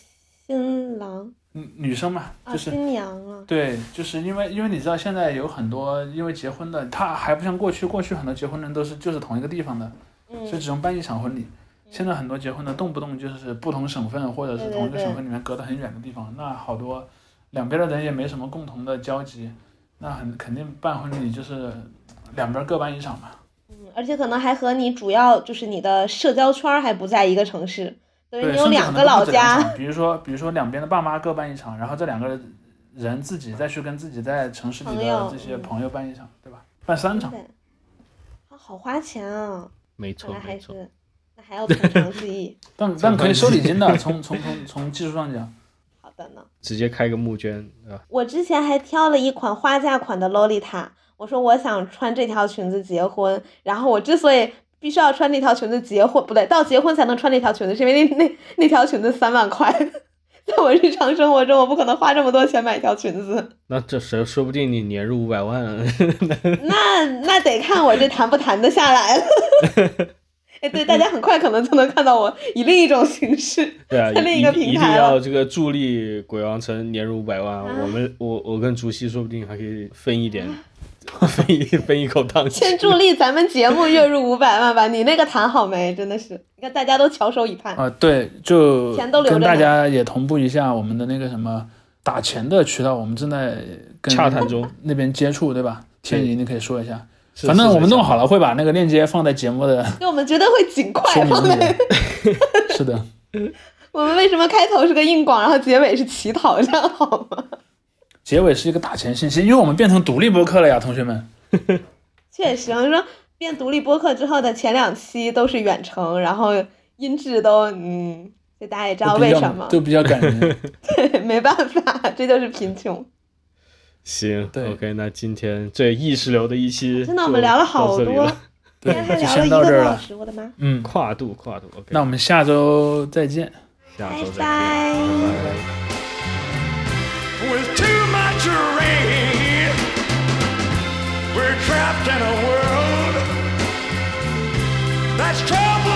新郎嗯，女生嘛，啊，就是新娘啊。对，就是因为因为你知道现在有很多因为结婚的，他还不像过去，过去很多结婚人都是就是同一个地方的，所以嗯，只能办一场婚礼。现在很多结婚的动不动就是不同省份或者是同一个省份里面隔得很远的地方，那好多两边的人也没什么共同的交集，那很肯定办婚礼就是两边各办一场嘛。嗯而且可能还和你主要就是你的社交圈还不在一个城市，对，你有甚至两个老家。比如说比如说两边的爸妈各办一场，然后这两个人自己再去跟自己在城市里朋友的这些嗯朋友办一场，对吧？办三场。对，啊，好花钱啊！没错没错。是那还要从长计议。但但可以收礼金的，从从从从技术上讲，好的呢，直接开个募捐，啊？我之前还挑了一款花嫁款的洛丽塔，我说我想穿这条裙子结婚，然后我之所以必须要穿那条裙子结婚，不对，到结婚才能穿那条裙子，是因为那那那条裙子三万块，在我日常生活中，我不可能花这么多钱买一条裙子。那这时候说不定你年入五百万，那那得看我这谈不谈得下来了。哎，对，大家很快可能就能看到我以另一种形式，对啊，在另一个平台一定。要这个助力鬼王城年入五百万，啊我们我我跟竹溪说不定还可以分一点，分一 分一口汤先。助力咱们节目月入五百万吧，你那个谈好没？真的是，你看大家都翘首以盼。啊、对，就钱都留着跟大家也同步一下我们的那个什么打钱的渠道，我们正在跟洽谈中那边接触，对吧？天怡，你可以说一下。反正我们弄好了，会把那个链接放在节目的对，我们绝对会尽快放在。是的，我们为什么开头是个硬广，然后结尾是乞讨，这样好吗？结尾是一个打钱信息，因为我们变成独立播客了呀，同学们。确实，我说变独立播客之后的前两期都是远程，然后音质都嗯，就大家也知道为什么，就比较感人。对没办法，这就是贫穷。行对，OK，那今天这意识流的一期，真的，我们聊了好多，今对天还，聊了。一个多小时，我的妈！嗯，跨度跨度，OK，那我们下周再见。下周再见，拜拜 We're trapped in a world that's trouble.